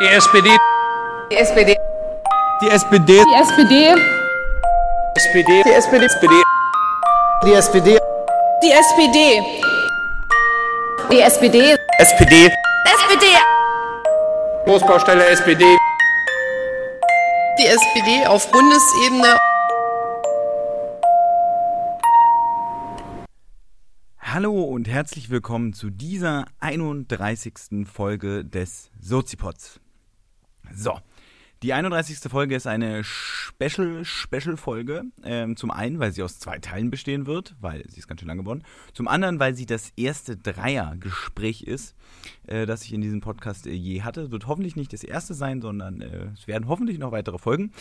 Die SPD. Die SPD. Die SPD. Die SPD. SPD. Die SPD. SPD. Die SPD. Die SPD. Die SPD. SPD. SPD. Großbaustelle SPD. Die SPD auf Bundesebene. Hallo und herzlich willkommen zu dieser 31. Folge des Sozipods. So, die 31. Folge ist eine Special, Special Folge. Ähm, zum einen, weil sie aus zwei Teilen bestehen wird, weil sie ist ganz schön lang geworden. Zum anderen, weil sie das erste Dreiergespräch ist, äh, das ich in diesem Podcast äh, je hatte. Wird hoffentlich nicht das erste sein, sondern äh, es werden hoffentlich noch weitere Folgen.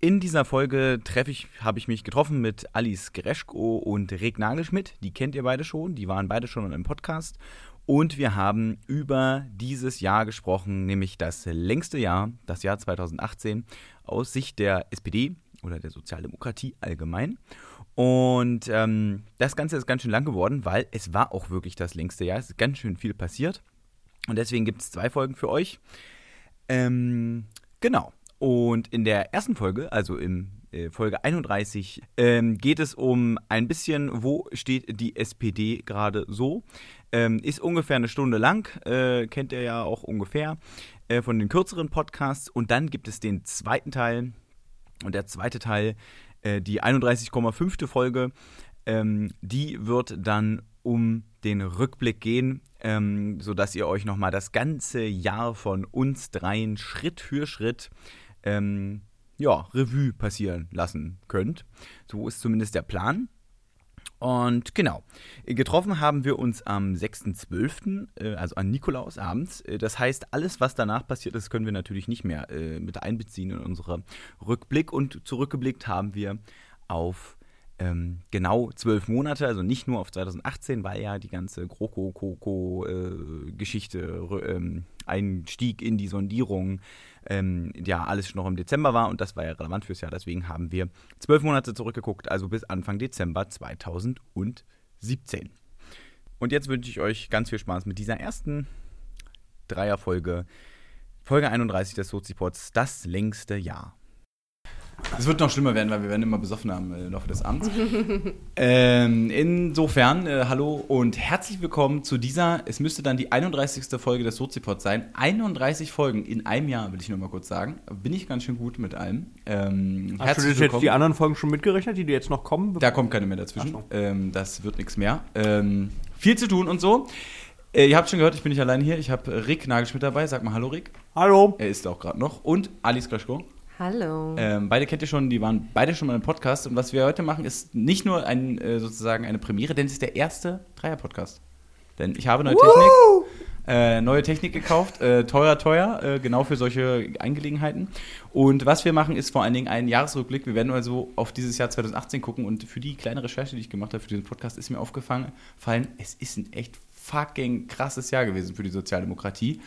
In dieser Folge treffe ich, habe ich mich getroffen mit Alice Greschko und Reg Nagelschmidt. Die kennt ihr beide schon, die waren beide schon im Podcast. Und wir haben über dieses Jahr gesprochen, nämlich das längste Jahr, das Jahr 2018, aus Sicht der SPD oder der Sozialdemokratie allgemein. Und ähm, das Ganze ist ganz schön lang geworden, weil es war auch wirklich das längste Jahr. Es ist ganz schön viel passiert. Und deswegen gibt es zwei Folgen für euch. Ähm, genau. Und in der ersten Folge, also im Folge 31, ähm, geht es um ein bisschen, wo steht die SPD gerade so. Ähm, ist ungefähr eine Stunde lang, äh, kennt ihr ja auch ungefähr äh, von den kürzeren Podcasts. Und dann gibt es den zweiten Teil. Und der zweite Teil, äh, die 31,5. Folge, ähm, die wird dann um den Rückblick gehen, ähm, sodass ihr euch nochmal das ganze Jahr von uns dreien Schritt für Schritt ähm, ja, Revue passieren lassen könnt. So ist zumindest der Plan. Und genau, getroffen haben wir uns am 6.12., äh, also an Nikolaus abends. Äh, das heißt, alles, was danach passiert ist, können wir natürlich nicht mehr äh, mit einbeziehen in unsere Rückblick. Und zurückgeblickt haben wir auf ähm, genau zwölf Monate, also nicht nur auf 2018, weil ja die ganze GroKo-Koko-Geschichte, äh, ähm, Einstieg in die Sondierung, ähm, ja, alles schon noch im Dezember war und das war ja relevant fürs Jahr. Deswegen haben wir zwölf Monate zurückgeguckt, also bis Anfang Dezember 2017. Und jetzt wünsche ich euch ganz viel Spaß mit dieser ersten Dreierfolge, Folge 31 des Sozipods, das längste Jahr. Es wird noch schlimmer werden, weil wir werden immer besoffen haben im Laufe des Abends. ähm, insofern, äh, hallo und herzlich willkommen zu dieser, es müsste dann die 31. Folge des Sozipods sein. 31 Folgen in einem Jahr, will ich nur mal kurz sagen. Bin ich ganz schön gut mit allem. Ähm, Hast du jetzt die anderen Folgen schon mitgerechnet, die dir jetzt noch kommen? Da kommt keine mehr dazwischen. So. Ähm, das wird nichts mehr. Ähm, viel zu tun und so. Äh, ihr habt schon gehört, ich bin nicht alleine hier. Ich habe Rick Nagelschmidt dabei. Sag mal Hallo, Rick. Hallo. Er ist auch gerade noch. Und Alice Klaschko. Hallo. Ähm, beide kennt ihr schon, die waren beide schon mal im Podcast. Und was wir heute machen, ist nicht nur ein, äh, sozusagen eine Premiere, denn es ist der erste Dreier-Podcast. Denn ich habe neue Technik, äh, neue Technik gekauft, äh, teuer, teuer, äh, genau für solche Angelegenheiten. Und was wir machen, ist vor allen Dingen ein Jahresrückblick. Wir werden also auf dieses Jahr 2018 gucken. Und für die kleine Recherche, die ich gemacht habe für diesen Podcast, ist mir aufgefallen, fallen, es ist ein echt fucking krasses Jahr gewesen für die Sozialdemokratie.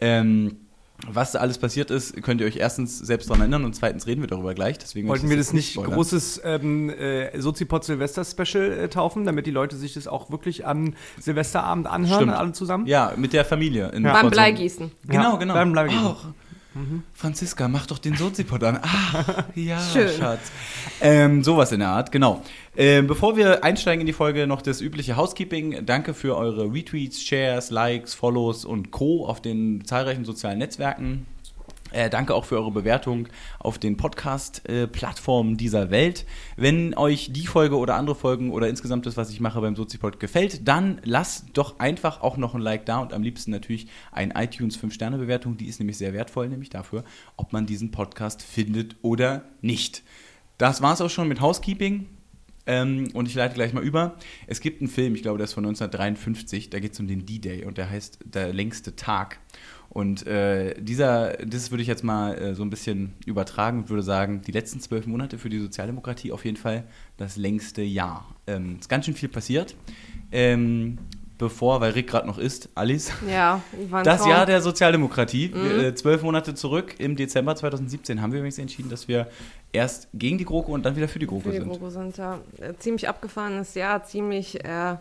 Ähm, was da alles passiert ist, könnt ihr euch erstens selbst daran erinnern und zweitens reden wir darüber gleich. Deswegen Wollten wir das nicht spoilern. großes ähm, äh, Sozipod Silvester Special äh, taufen, damit die Leute sich das auch wirklich am Silvesterabend anhören, Stimmt. alle zusammen? Ja, mit der Familie. In Ja. Beim. Bleigießen. Genau, genau. beim Bleigießen. Franziska, mach doch den Sozipod an. Ah, ja, Schön. Schatz. Ähm, sowas in der Art, genau. Ähm, bevor wir einsteigen in die Folge, noch das übliche Housekeeping. Danke für eure Retweets, Shares, Likes, Follows und Co. auf den zahlreichen sozialen Netzwerken. Äh, danke auch für eure Bewertung auf den Podcast-Plattformen dieser Welt. Wenn euch die Folge oder andere Folgen oder insgesamt das, was ich mache beim Sozipod gefällt, dann lasst doch einfach auch noch ein Like da und am liebsten natürlich ein iTunes 5-Sterne-Bewertung. Die ist nämlich sehr wertvoll, nämlich dafür, ob man diesen Podcast findet oder nicht. Das war es auch schon mit Housekeeping. Ähm, und ich leite gleich mal über. Es gibt einen Film, ich glaube, der ist von 1953, da geht es um den D-Day und der heißt Der längste Tag. Und äh, dieser, das würde ich jetzt mal äh, so ein bisschen übertragen und würde sagen, die letzten zwölf Monate für die Sozialdemokratie auf jeden Fall das längste Jahr. Ähm, ist ganz schön viel passiert. Ähm, bevor, weil Rick gerade noch ist, Alice. Ja, Das Traum. Jahr der Sozialdemokratie, wir, äh, zwölf Monate zurück, im Dezember 2017 haben wir übrigens entschieden, dass wir erst gegen die GroKo und dann wieder für die GroKo für die sind. GroKo sind ja äh, ziemlich abgefahrenes Jahr, ziemlich äh,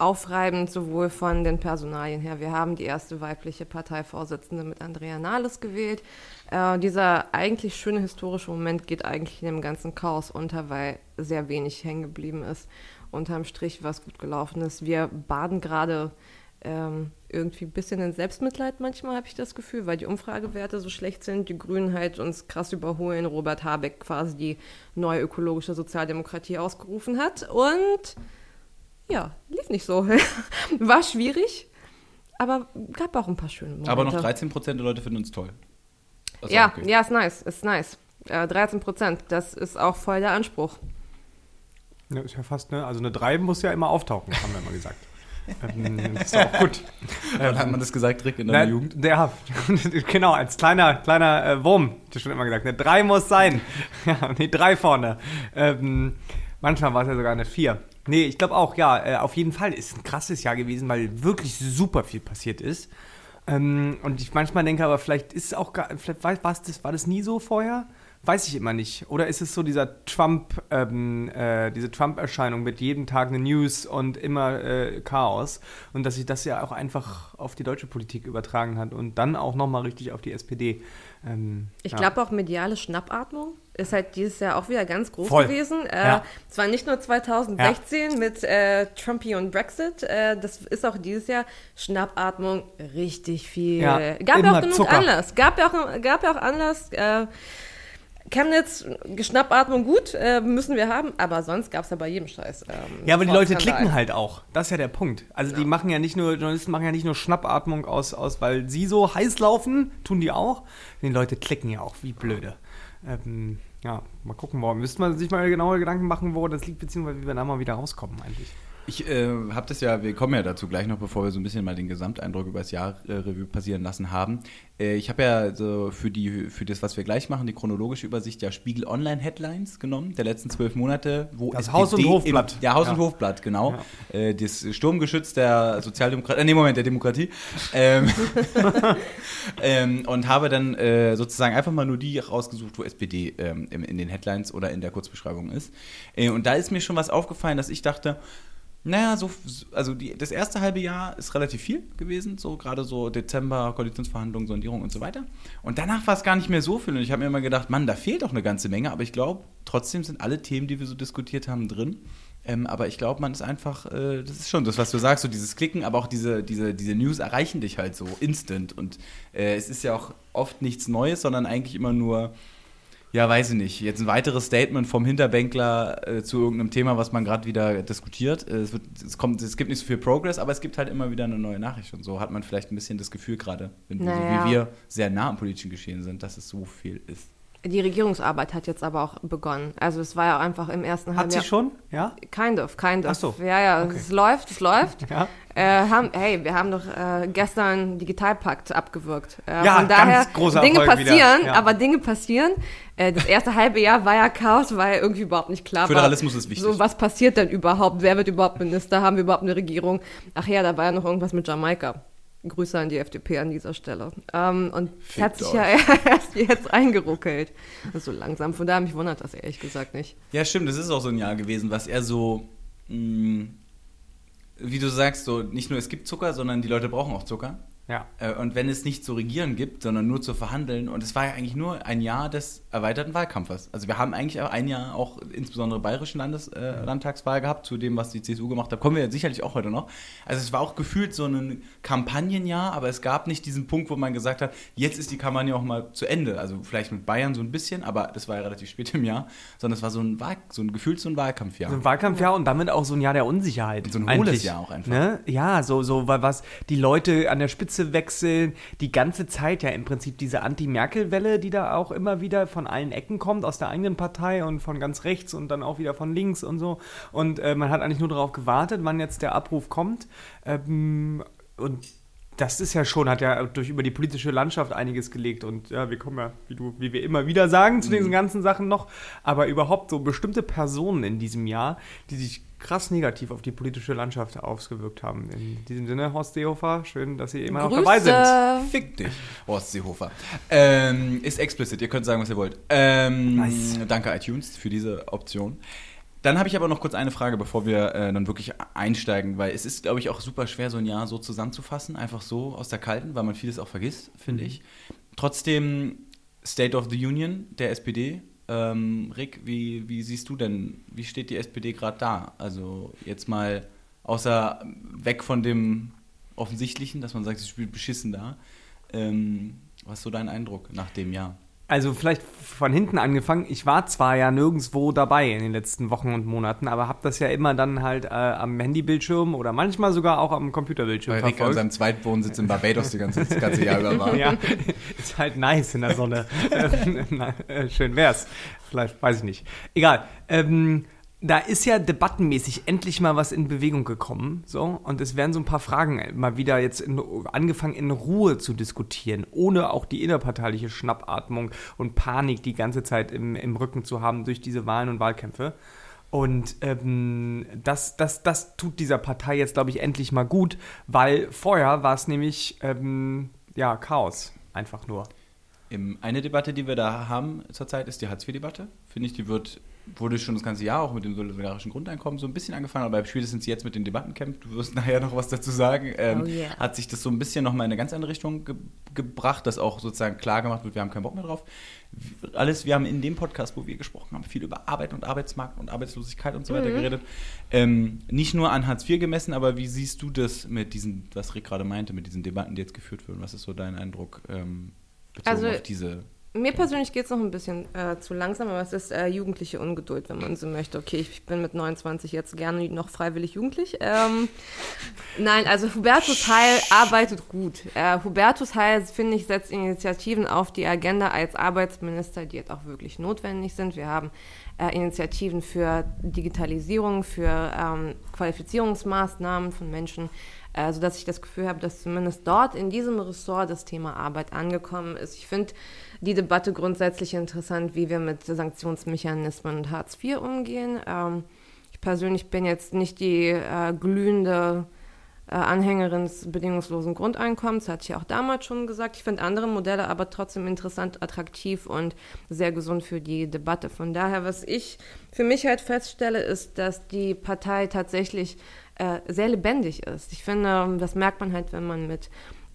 aufreibend, sowohl von den Personalien her. Wir haben die erste weibliche Parteivorsitzende mit Andrea Nahles gewählt. Äh, dieser eigentlich schöne historische Moment geht eigentlich in dem ganzen Chaos unter, weil sehr wenig hängen geblieben ist. Unterm Strich, was gut gelaufen ist. Wir baden gerade ähm, irgendwie ein bisschen in Selbstmitleid manchmal, habe ich das Gefühl, weil die Umfragewerte so schlecht sind, die Grünen halt uns krass überholen, Robert Habeck quasi die neue ökologische Sozialdemokratie ausgerufen hat und ja, lief nicht so. War schwierig, aber gab auch ein paar schöne Momente. Aber noch 13% der Leute finden uns toll. Das Ja, okay. ja, ist nice, ist nice. Äh, 13 Prozent, das ist auch voll der Anspruch. Ja, ist ja fast, ne? Also eine 3 muss ja immer auftauchen, haben wir immer gesagt. ähm, das ist auch gut. Wann hat man das gesagt, Rick, in deiner Na, Jugend? Ja, genau, als kleiner, kleiner äh, Wurm, ich schon immer gesagt. Eine 3 muss sein. Ja, nee, 3 vorne. Ähm, manchmal war es ja sogar eine 4. Nee, ich glaube auch, ja, äh, auf jeden Fall ist ein krasses Jahr gewesen, weil wirklich super viel passiert ist. Ähm, und ich manchmal denke aber, vielleicht ist es auch gar, vielleicht war, das, war das nie so vorher? Weiß ich immer nicht. Oder ist es so dieser Trump, ähm, äh, diese Trump-Erscheinung mit jedem Tag eine News und immer äh, Chaos und dass sich das ja auch einfach auf die deutsche Politik übertragen hat und dann auch nochmal richtig auf die SPD. Ähm, Ich ja. glaube auch mediale Schnappatmung ist halt dieses Jahr auch wieder ganz groß Voll. gewesen. Äh, Ja. Zwar nicht nur 2016 mit äh, Trumpy und Brexit, äh, das ist auch dieses Jahr Schnappatmung richtig viel. Ja, gab ja auch genug Zucker. Anlass. Gab ja auch, gab ja auch Anlass. Äh, Chemnitz, Schnappatmung gut, äh, müssen wir haben, aber sonst gab es ja bei jedem Scheiß. Ähm, Ja, aber die Leute klicken halt auch. Das ist ja der Punkt. Also die machen ja nicht nur, Journalisten machen ja nicht nur Schnappatmung aus, aus, weil sie so heiß laufen, tun die auch. Die Leute klicken ja auch, wie blöde. Ähm, ja, mal gucken, wo. Müsste man sich mal genaue Gedanken machen, wo das liegt, beziehungsweise wie wir da mal wieder rauskommen eigentlich. Ich äh, habe das ja, wir kommen ja dazu gleich noch, bevor wir so ein bisschen mal den Gesamteindruck über das Jahr äh, Revue passieren lassen haben. Äh, ich habe ja so für, die, für das, was wir gleich machen, die chronologische Übersicht ja Spiegel Online Headlines genommen, der letzten zwölf Monate, wo Das Haus- und Hofblatt. Im, ja, Haus- und Ja. Hofblatt, genau. Äh, das Sturmgeschütz der Sozialdemokratie, äh, nee, Moment, der Demokratie. Ähm, ähm, und habe dann äh, sozusagen einfach mal nur die rausgesucht, wo SPD ähm, in, in den Headlines oder in der Kurzbeschreibung ist. Äh, und da ist mir schon was aufgefallen, dass ich dachte, naja, so, also die, das erste halbe Jahr ist relativ viel gewesen, so gerade so Dezember, Koalitionsverhandlungen, Sondierung und so weiter. Und danach war es gar nicht mehr so viel. Und ich habe mir immer gedacht, Mann, da fehlt doch eine ganze Menge. Aber ich glaube, trotzdem sind alle Themen, die wir so diskutiert haben, drin. Ähm, aber ich glaube, man ist einfach, äh, das ist schon das, was du sagst, so dieses Klicken, aber auch diese, diese, diese News erreichen dich halt so instant. Und äh, es ist ja auch oft nichts Neues, sondern eigentlich immer nur, ja, weiß ich nicht, jetzt ein weiteres Statement vom Hinterbänkler äh, zu irgendeinem Thema, was man gerade wieder diskutiert. Äh, es, wird, es, kommt, es gibt nicht so viel Progress, aber es gibt halt immer wieder eine neue Nachricht. Und so hat man vielleicht ein bisschen das Gefühl gerade, wenn wir, Naja. so wie wir sehr nah am politischen Geschehen sind, dass es so viel ist. Die Regierungsarbeit hat jetzt aber auch begonnen. Also es war ja einfach im ersten Hat Halbjahr. sie schon? Ja? Kind of, kind of. Ach so. Ja, ja, Okay. es läuft, es läuft. Ja. Äh, haben, hey, wir haben doch äh, gestern Digitalpakt abgewirkt. Äh, Ja, von ganz daher, großer Dinge Erfolg wieder. passieren, Ja. aber Dinge passieren. Äh, das erste halbe Jahr war ja Chaos, weil irgendwie überhaupt nicht klar Föderalismus war. ist wichtig. So, was passiert denn überhaupt? Wer wird überhaupt Minister? Haben wir überhaupt eine Regierung? Ach ja, da war ja noch irgendwas mit Jamaika. Grüße an die FDP an dieser Stelle. Ähm, und es Fickt hat sich euch. ja erst jetzt eingeruckelt. So langsam. Von daher mich wundert das ehrlich gesagt nicht. Ja, stimmt, das ist auch so ein Jahr gewesen, was eher so, mh, wie du sagst, so nicht nur es gibt Zucker, sondern die Leute brauchen auch Zucker. Ja. Äh, Und wenn es nicht zu regieren gibt, sondern nur zu verhandeln, und es war ja eigentlich nur ein Jahr des erweiterten Wahlkampfes. Also wir haben eigentlich ein Jahr auch insbesondere bayerischen Landes, äh, Landtagswahl gehabt, zu dem, was die CSU gemacht hat. Kommen wir ja sicherlich auch heute noch. Also es war auch gefühlt so ein Kampagnenjahr, aber es gab nicht diesen Punkt, wo man gesagt hat, jetzt ist die Kampagne auch mal zu Ende. Also vielleicht mit Bayern so ein bisschen, aber das war ja relativ spät im Jahr, sondern es war so ein, Wahl so ein gefühlt so ein Wahlkampfjahr. So ein Wahlkampfjahr und damit auch so ein Jahr der Unsicherheit. So ein eigentlich. hohles Jahr auch einfach. Ne? Ja, so, so, weil was die Leute an der Spitze wechseln, die ganze Zeit ja im Prinzip diese Anti-Merkel-Welle, die da auch immer wieder von allen Ecken kommt, aus der eigenen Partei und von ganz rechts und dann auch wieder von links und so. Und äh, man hat eigentlich nur darauf gewartet, wann jetzt der Abruf kommt. Ähm, und das ist ja schon, hat ja durch über die politische Landschaft einiges gelegt und ja, wir kommen ja, wie du, wie wir immer wieder sagen, zu diesen ganzen Sachen noch, aber überhaupt so bestimmte Personen in diesem Jahr, die sich krass negativ auf die politische Landschaft ausgewirkt haben. In diesem Sinne, Horst Seehofer, schön, dass Sie immer noch Grüße. dabei sind. Fick dich, Horst Seehofer. Ähm, ist explicit, ihr könnt sagen, was ihr wollt. Ähm, Nice. Danke iTunes für diese Option. Dann habe ich aber noch kurz eine Frage, bevor wir äh, dann wirklich einsteigen, weil es ist, glaube ich, auch super schwer, so ein Jahr so zusammenzufassen, einfach so aus der Kalten, weil man vieles auch vergisst, finde ich. Trotzdem, State of the Union der SPD. Ähm, Rick, wie, wie siehst du denn, wie steht die SPD gerade da? Also jetzt mal außer weg von dem Offensichtlichen, dass man sagt, sie spielt beschissen da. Ähm, was ist so dein Eindruck nach dem Jahr? Also vielleicht von hinten angefangen. Ich war zwar ja nirgendwo dabei in den letzten Wochen und Monaten, aber habe das ja immer dann halt äh, am Handybildschirm oder manchmal sogar auch am Computerbildschirm Weil Rick an verfolgt. seinem Zweitwohnsitz in Barbados die ganze, das ganze Jahr über war. ja, ist halt nice in der Sonne. Na, äh, Schön wär's. Vielleicht, weiß ich nicht. Egal. Ähm, da ist ja debattenmäßig endlich mal was in Bewegung gekommen. So, und es werden so ein paar Fragen mal wieder jetzt in, angefangen in Ruhe zu diskutieren, ohne auch die innerparteiliche Schnappatmung und Panik die ganze Zeit im, im Rücken zu haben durch diese Wahlen und Wahlkämpfe. Und ähm, das, das, das tut dieser Partei jetzt, glaube ich, endlich mal gut, weil vorher war es nämlich ähm, ja, Chaos. Einfach nur. Eine Debatte, die wir da haben zurzeit, ist die Hartz-IV-Debatte. Finde ich, die wird, wurde schon das ganze Jahr auch mit dem solidarischen Grundeinkommen so ein bisschen angefangen, aber spätestens jetzt mit den Debattencamp, du wirst nachher noch was dazu sagen, ähm, Oh yeah. hat sich das so ein bisschen nochmal in eine ganz andere Richtung ge gebracht, dass auch sozusagen klar gemacht wird, wir haben keinen Bock mehr drauf. Alles, wir haben in dem Podcast, wo wir gesprochen haben, viel über Arbeit und Arbeitsmarkt und Arbeitslosigkeit und so weiter geredet. Ähm, nicht nur an Hartz IV gemessen, aber wie siehst du das mit diesen, was Rick gerade meinte, mit diesen Debatten, die jetzt geführt werden? Was ist so dein Eindruck ähm, bezogen Also, auf diese Mir persönlich geht es noch ein bisschen äh, zu langsam, aber es ist äh, jugendliche Ungeduld, wenn man so möchte. Okay, ich bin mit 29 jetzt gerne noch freiwillig jugendlich. Ähm, nein, also Hubertus Heil arbeitet gut. Äh, Hubertus Heil, finde ich, setzt Initiativen auf die Agenda als Arbeitsminister, die jetzt auch wirklich notwendig sind. Wir haben äh, Initiativen für Digitalisierung, für ähm, Qualifizierungsmaßnahmen von Menschen, äh, sodass ich das Gefühl habe, dass zumindest dort in diesem Ressort das Thema Arbeit angekommen ist. Ich finde die Debatte grundsätzlich interessant, wie wir mit Sanktionsmechanismen und Hartz IV umgehen. Ähm, ich persönlich bin jetzt nicht die äh, glühende äh, Anhängerin des bedingungslosen Grundeinkommens, hatte ich auch damals schon gesagt. Ich finde andere Modelle aber trotzdem interessant, attraktiv und sehr gesund für die Debatte. Von daher, was ich für mich halt feststelle, ist, dass die Partei tatsächlich äh, sehr lebendig ist. Ich finde, das merkt man halt, wenn man mit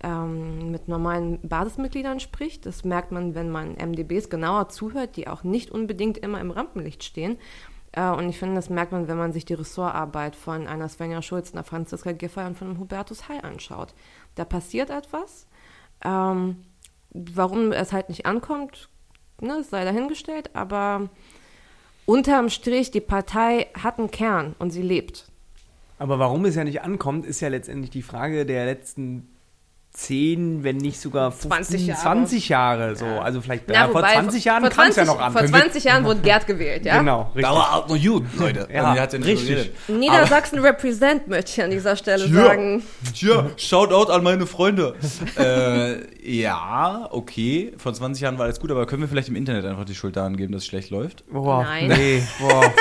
ähm, mit normalen Basismitgliedern spricht. Das merkt man, wenn man MDBs genauer zuhört, die auch nicht unbedingt immer im Rampenlicht stehen. Äh, und ich finde, das merkt man, wenn man sich die Ressortarbeit von einer Svenja Schulz, einer Franziska Giffey und von einem Hubertus Heil anschaut. Da passiert etwas. Ähm, warum es halt nicht ankommt, ne, sei dahingestellt, aber unterm Strich, die Partei hat einen Kern und sie lebt. Aber warum es ja nicht ankommt, ist ja letztendlich die Frage der letzten 10, wenn nicht sogar 15, 20 Jahre. 20 Jahre so. Also vielleicht Na, ja, vor wobei, 20 Jahren vor kam es ja 20 noch an. Vor Können wir- 20 Jahren wurde Gerd gewählt, ja? Genau, richtig. Dauerart nur Juden, Leute. Ja, Also, hat ja richtig. Niedersachsen represent, möchte ich an dieser Stelle Ja. sagen. Tja, Shoutout an meine Freunde. äh, ja, okay. Vor 20 Jahren war alles gut, aber können wir vielleicht im Internet einfach die Schuld daran geben, dass es schlecht läuft? Boah, Nein. nee, boah.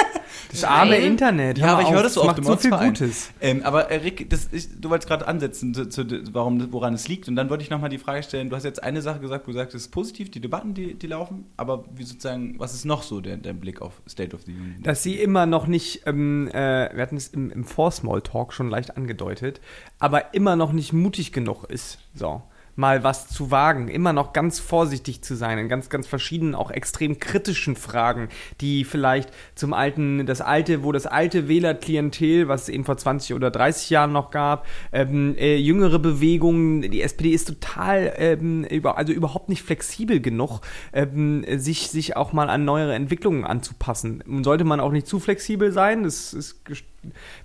Das arme Nein. Internet. Ja, aber ich höre das so oft macht so viel. Gutes. Ähm, aber Rick, das ist, du wolltest gerade ansetzen, zu, zu, warum, woran es liegt. Und dann wollte ich nochmal die Frage stellen, du hast jetzt eine Sache gesagt, wo du sagst, es ist positiv, die Debatten, die, die laufen, aber wie sozusagen, was ist noch so der, der Blick auf State of the Union? Dass sie immer noch nicht, ähm, äh, wir hatten es im, im Vorsmall-Talk schon leicht angedeutet, aber immer noch nicht mutig genug ist. So. Mal was zu wagen, immer noch ganz vorsichtig zu sein in ganz, ganz verschiedenen, auch extrem kritischen Fragen, die vielleicht zum alten, das alte, wo das alte Wählerklientel, was es eben vor 20 oder 30 Jahren noch gab, ähm, äh, jüngere Bewegungen, die SPD ist total, ähm, über, also überhaupt nicht flexibel genug, ähm, sich, sich auch mal an neuere Entwicklungen anzupassen. Sollte man auch nicht zu flexibel sein, das ist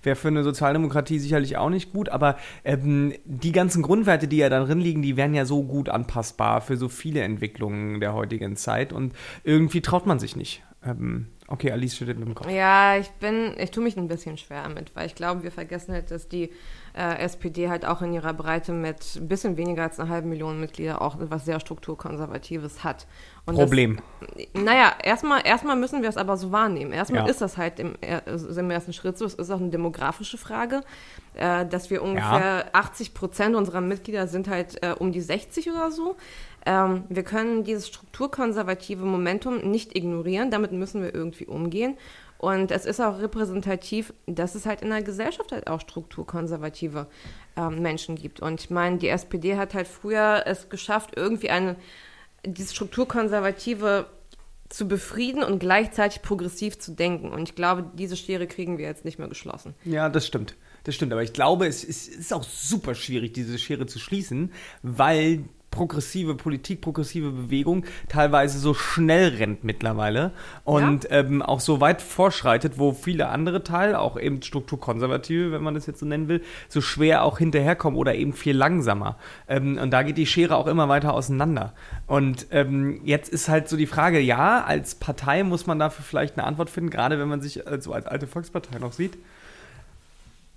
wäre für eine Sozialdemokratie sicherlich auch nicht gut, aber ähm, die ganzen Grundwerte, die ja da drin liegen, die wären ja so gut anpassbar für so viele Entwicklungen der heutigen Zeit und irgendwie traut man sich nicht. Ähm, okay, Alice schüttelt mit dem Kopf. Ja, ich bin, ich tue mich ein bisschen schwer damit, weil ich glaube, wir vergessen halt, dass die äh, SPD halt auch in ihrer Breite mit ein bisschen weniger als einer halben Million Mitglieder auch etwas sehr strukturkonservatives hat. Und Problem. Das, naja, erstmal erstmal müssen wir es aber so wahrnehmen. Erstmal Ja. ist das halt im, er- im ersten Schritt so. Es ist auch eine demografische Frage, äh, dass wir ungefähr 80 Prozent unserer Mitglieder sind halt äh, um die 60 oder so. Ähm, wir können dieses strukturkonservative Momentum nicht ignorieren. Damit müssen wir irgendwie umgehen. Und es ist auch repräsentativ, dass es halt in der Gesellschaft halt auch strukturkonservative ähm, Menschen gibt. Und ich meine, die SPD hat halt früher es geschafft, irgendwie eine, dieses strukturkonservative zu befrieden und gleichzeitig progressiv zu denken. Und ich glaube, diese Schere kriegen wir jetzt nicht mehr geschlossen. Ja, das stimmt. Das stimmt, aber ich glaube, es ist, es ist auch super schwierig, diese Schere zu schließen, weil progressive Politik, progressive Bewegung teilweise so schnell rennt mittlerweile und Ja. ähm, auch so weit vorschreitet, wo viele andere Teile, auch eben strukturkonservative, wenn man das jetzt so nennen will, so schwer auch hinterherkommen oder eben viel langsamer. Ähm, und da geht die Schere auch immer weiter auseinander. Und ähm, jetzt ist halt so die Frage, ja, als Partei muss man dafür vielleicht eine Antwort finden, gerade wenn man sich äh, so als alte Volkspartei noch sieht.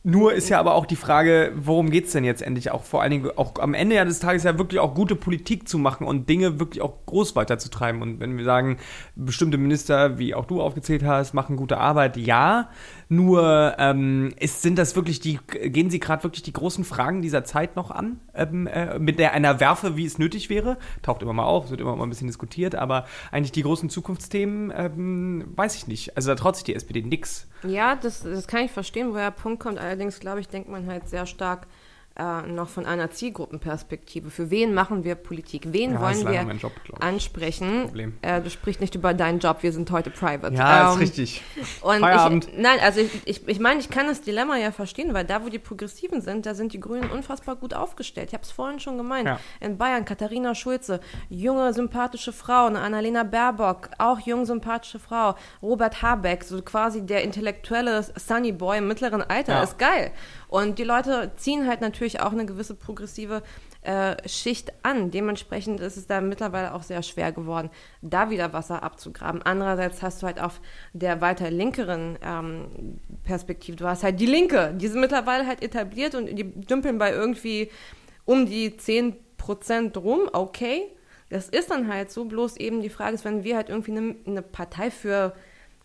Nur ist ja aber auch die Frage, worum geht es denn jetzt endlich auch vor allen Dingen auch am Ende ja des Tages ja wirklich auch gute Politik zu machen und Dinge wirklich auch groß weiterzutreiben. Und wenn wir sagen, bestimmte Minister, wie auch du aufgezählt hast, machen gute Arbeit, ja. Nur ähm, ist, sind das wirklich die, gehen sie gerade wirklich die großen Fragen dieser Zeit noch an? Ähm, äh, mit der einer Werfe, wie es nötig wäre? Taucht immer mal auf, wird immer mal ein bisschen diskutiert, aber eigentlich die großen Zukunftsthemen, ähm, weiß ich nicht. Also da traut sich die SPD nix. Ja, das, das kann ich verstehen, woher der Punkt kommt. Allerdings, glaube ich, denkt man halt sehr stark äh, noch von einer Zielgruppenperspektive. Für wen machen wir Politik? Wen Ja, wollen ist wir Job, ansprechen? Problem. Äh, du sprichst nicht über deinen Job, wir sind heute private. Ja, ist Ähm, richtig. Und Feierabend. Ich, nein, also ich, ich, ich meine, ich kann das Dilemma ja verstehen, weil da, wo die Progressiven sind, da sind die Grünen unfassbar gut aufgestellt. Ich habe es vorhin schon gemeint. Ja. In Bayern, Katharina Schulze, junge, sympathische Frau, eine Annalena Baerbock, auch jung, sympathische Frau, Robert Habeck, so quasi der intellektuelle Sunny Boy im mittleren Alter, Ja. ist geil. Und die Leute ziehen halt natürlich auch eine gewisse progressive äh, Schicht an. Dementsprechend ist es da mittlerweile auch sehr schwer geworden, da wieder Wasser abzugraben. Andererseits hast du halt auf der weiter linkeren ähm, Perspektive, du hast halt die Linke, die sind mittlerweile halt etabliert und die dümpeln bei irgendwie um die 10 Prozent rum, okay. Das ist dann halt so, bloß eben die Frage ist, wenn wir halt irgendwie eine, eine Partei für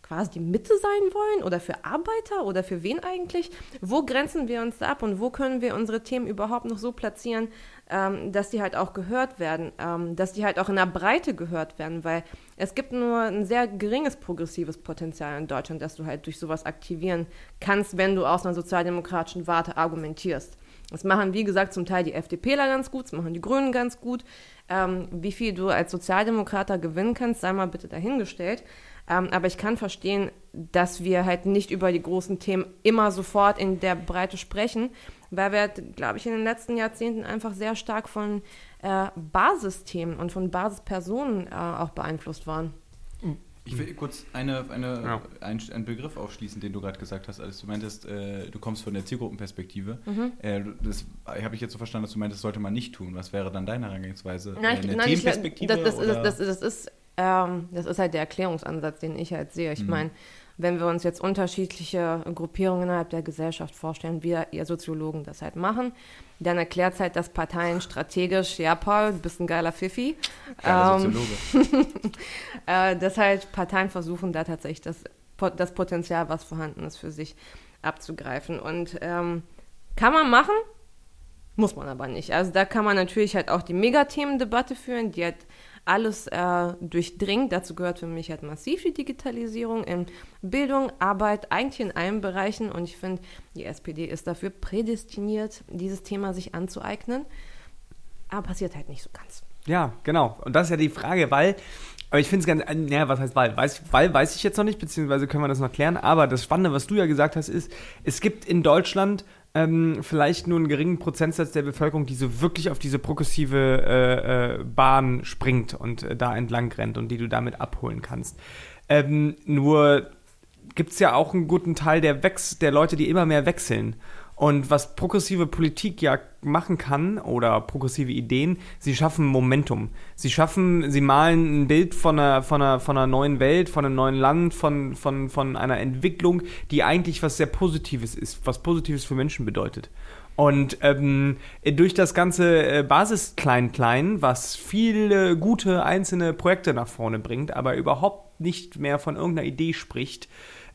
quasi die Mitte sein wollen oder für Arbeiter oder für wen eigentlich? Wo grenzen wir uns ab und wo können wir unsere Themen überhaupt noch so platzieren, ähm, dass die halt auch gehört werden, ähm, dass die halt auch in der Breite gehört werden, weil es gibt nur ein sehr geringes progressives Potenzial in Deutschland, dass du halt durch sowas aktivieren kannst, wenn du aus einer sozialdemokratischen Warte argumentierst. Das machen, wie gesagt, zum Teil die FDPler ganz gut, das machen die Grünen ganz gut. Ähm, wie viel du als Sozialdemokrat da gewinnen kannst, sei mal bitte dahingestellt. Ähm, aber ich kann verstehen, dass wir halt nicht über die großen Themen immer sofort in der Breite sprechen, weil wir, glaube ich, in den letzten Jahrzehnten einfach sehr stark von äh, Basisthemen und von Basispersonen äh, auch beeinflusst waren. Ich will kurz eine, eine, Ja. ein, einen Begriff aufschließen, den du gerade gesagt hast, als du meintest, äh, du kommst von der Zielgruppenperspektive. Äh, du- das habe ich jetzt so verstanden, dass du meintest, das sollte man nicht tun. Was wäre dann deine Herangehensweise? Nein, Äh, ich, eine nein, ich, Themenperspektive? das, das, oder? das, das, das, ist, ähm, das ist halt der Erklärungsansatz, den ich halt sehe. Ich Mhm. meine, wenn wir uns jetzt unterschiedliche Gruppierungen innerhalb der Gesellschaft vorstellen, wie ihr Soziologen das halt machen, dann erklärt es halt, dass Parteien strategisch, ja Paul, du bist ein geiler Pfiffi, Geiler ähm, Soziologe. äh, dass halt Parteien versuchen, da tatsächlich das, das Potenzial, was vorhanden ist, für sich abzugreifen. Und ähm, kann man machen, muss man aber nicht. Also da kann man natürlich halt auch die Megathemendebatte führen, die halt alles äh, durchdringt. Dazu gehört für mich halt massiv die Digitalisierung in Bildung, Arbeit, eigentlich in allen Bereichen. Und ich finde, die SPD ist dafür prädestiniert, dieses Thema sich anzueignen. Aber passiert halt nicht so ganz. Ja, genau. Und das ist ja die Frage, weil, aber ich finde es ganz, äh, naja, was heißt weil? Weiß, weil weiß ich jetzt noch nicht, beziehungsweise können wir das noch klären. Aber das Spannende, was du ja gesagt hast, ist, es gibt in Deutschland ähm, vielleicht nur einen geringen Prozentsatz der Bevölkerung, die so wirklich auf diese progressive äh, äh, Bahn springt und äh, da entlang rennt und die du damit abholen kannst. Ähm, nur gibt es ja auch einen guten Teil der, Wechs der Leute, die immer mehr wechseln. Und was progressive Politik ja machen kann oder progressive Ideen, sie schaffen Momentum. Sie schaffen, sie malen ein Bild von einer, von einer, von einer neuen Welt, von einem neuen Land, von, von, von einer Entwicklung, die eigentlich was sehr Positives ist, was Positives für Menschen bedeutet. Und ähm, durch das ganze äh, Basis-Klein-Klein, was viele gute einzelne Projekte nach vorne bringt, aber überhaupt nicht mehr von irgendeiner Idee spricht,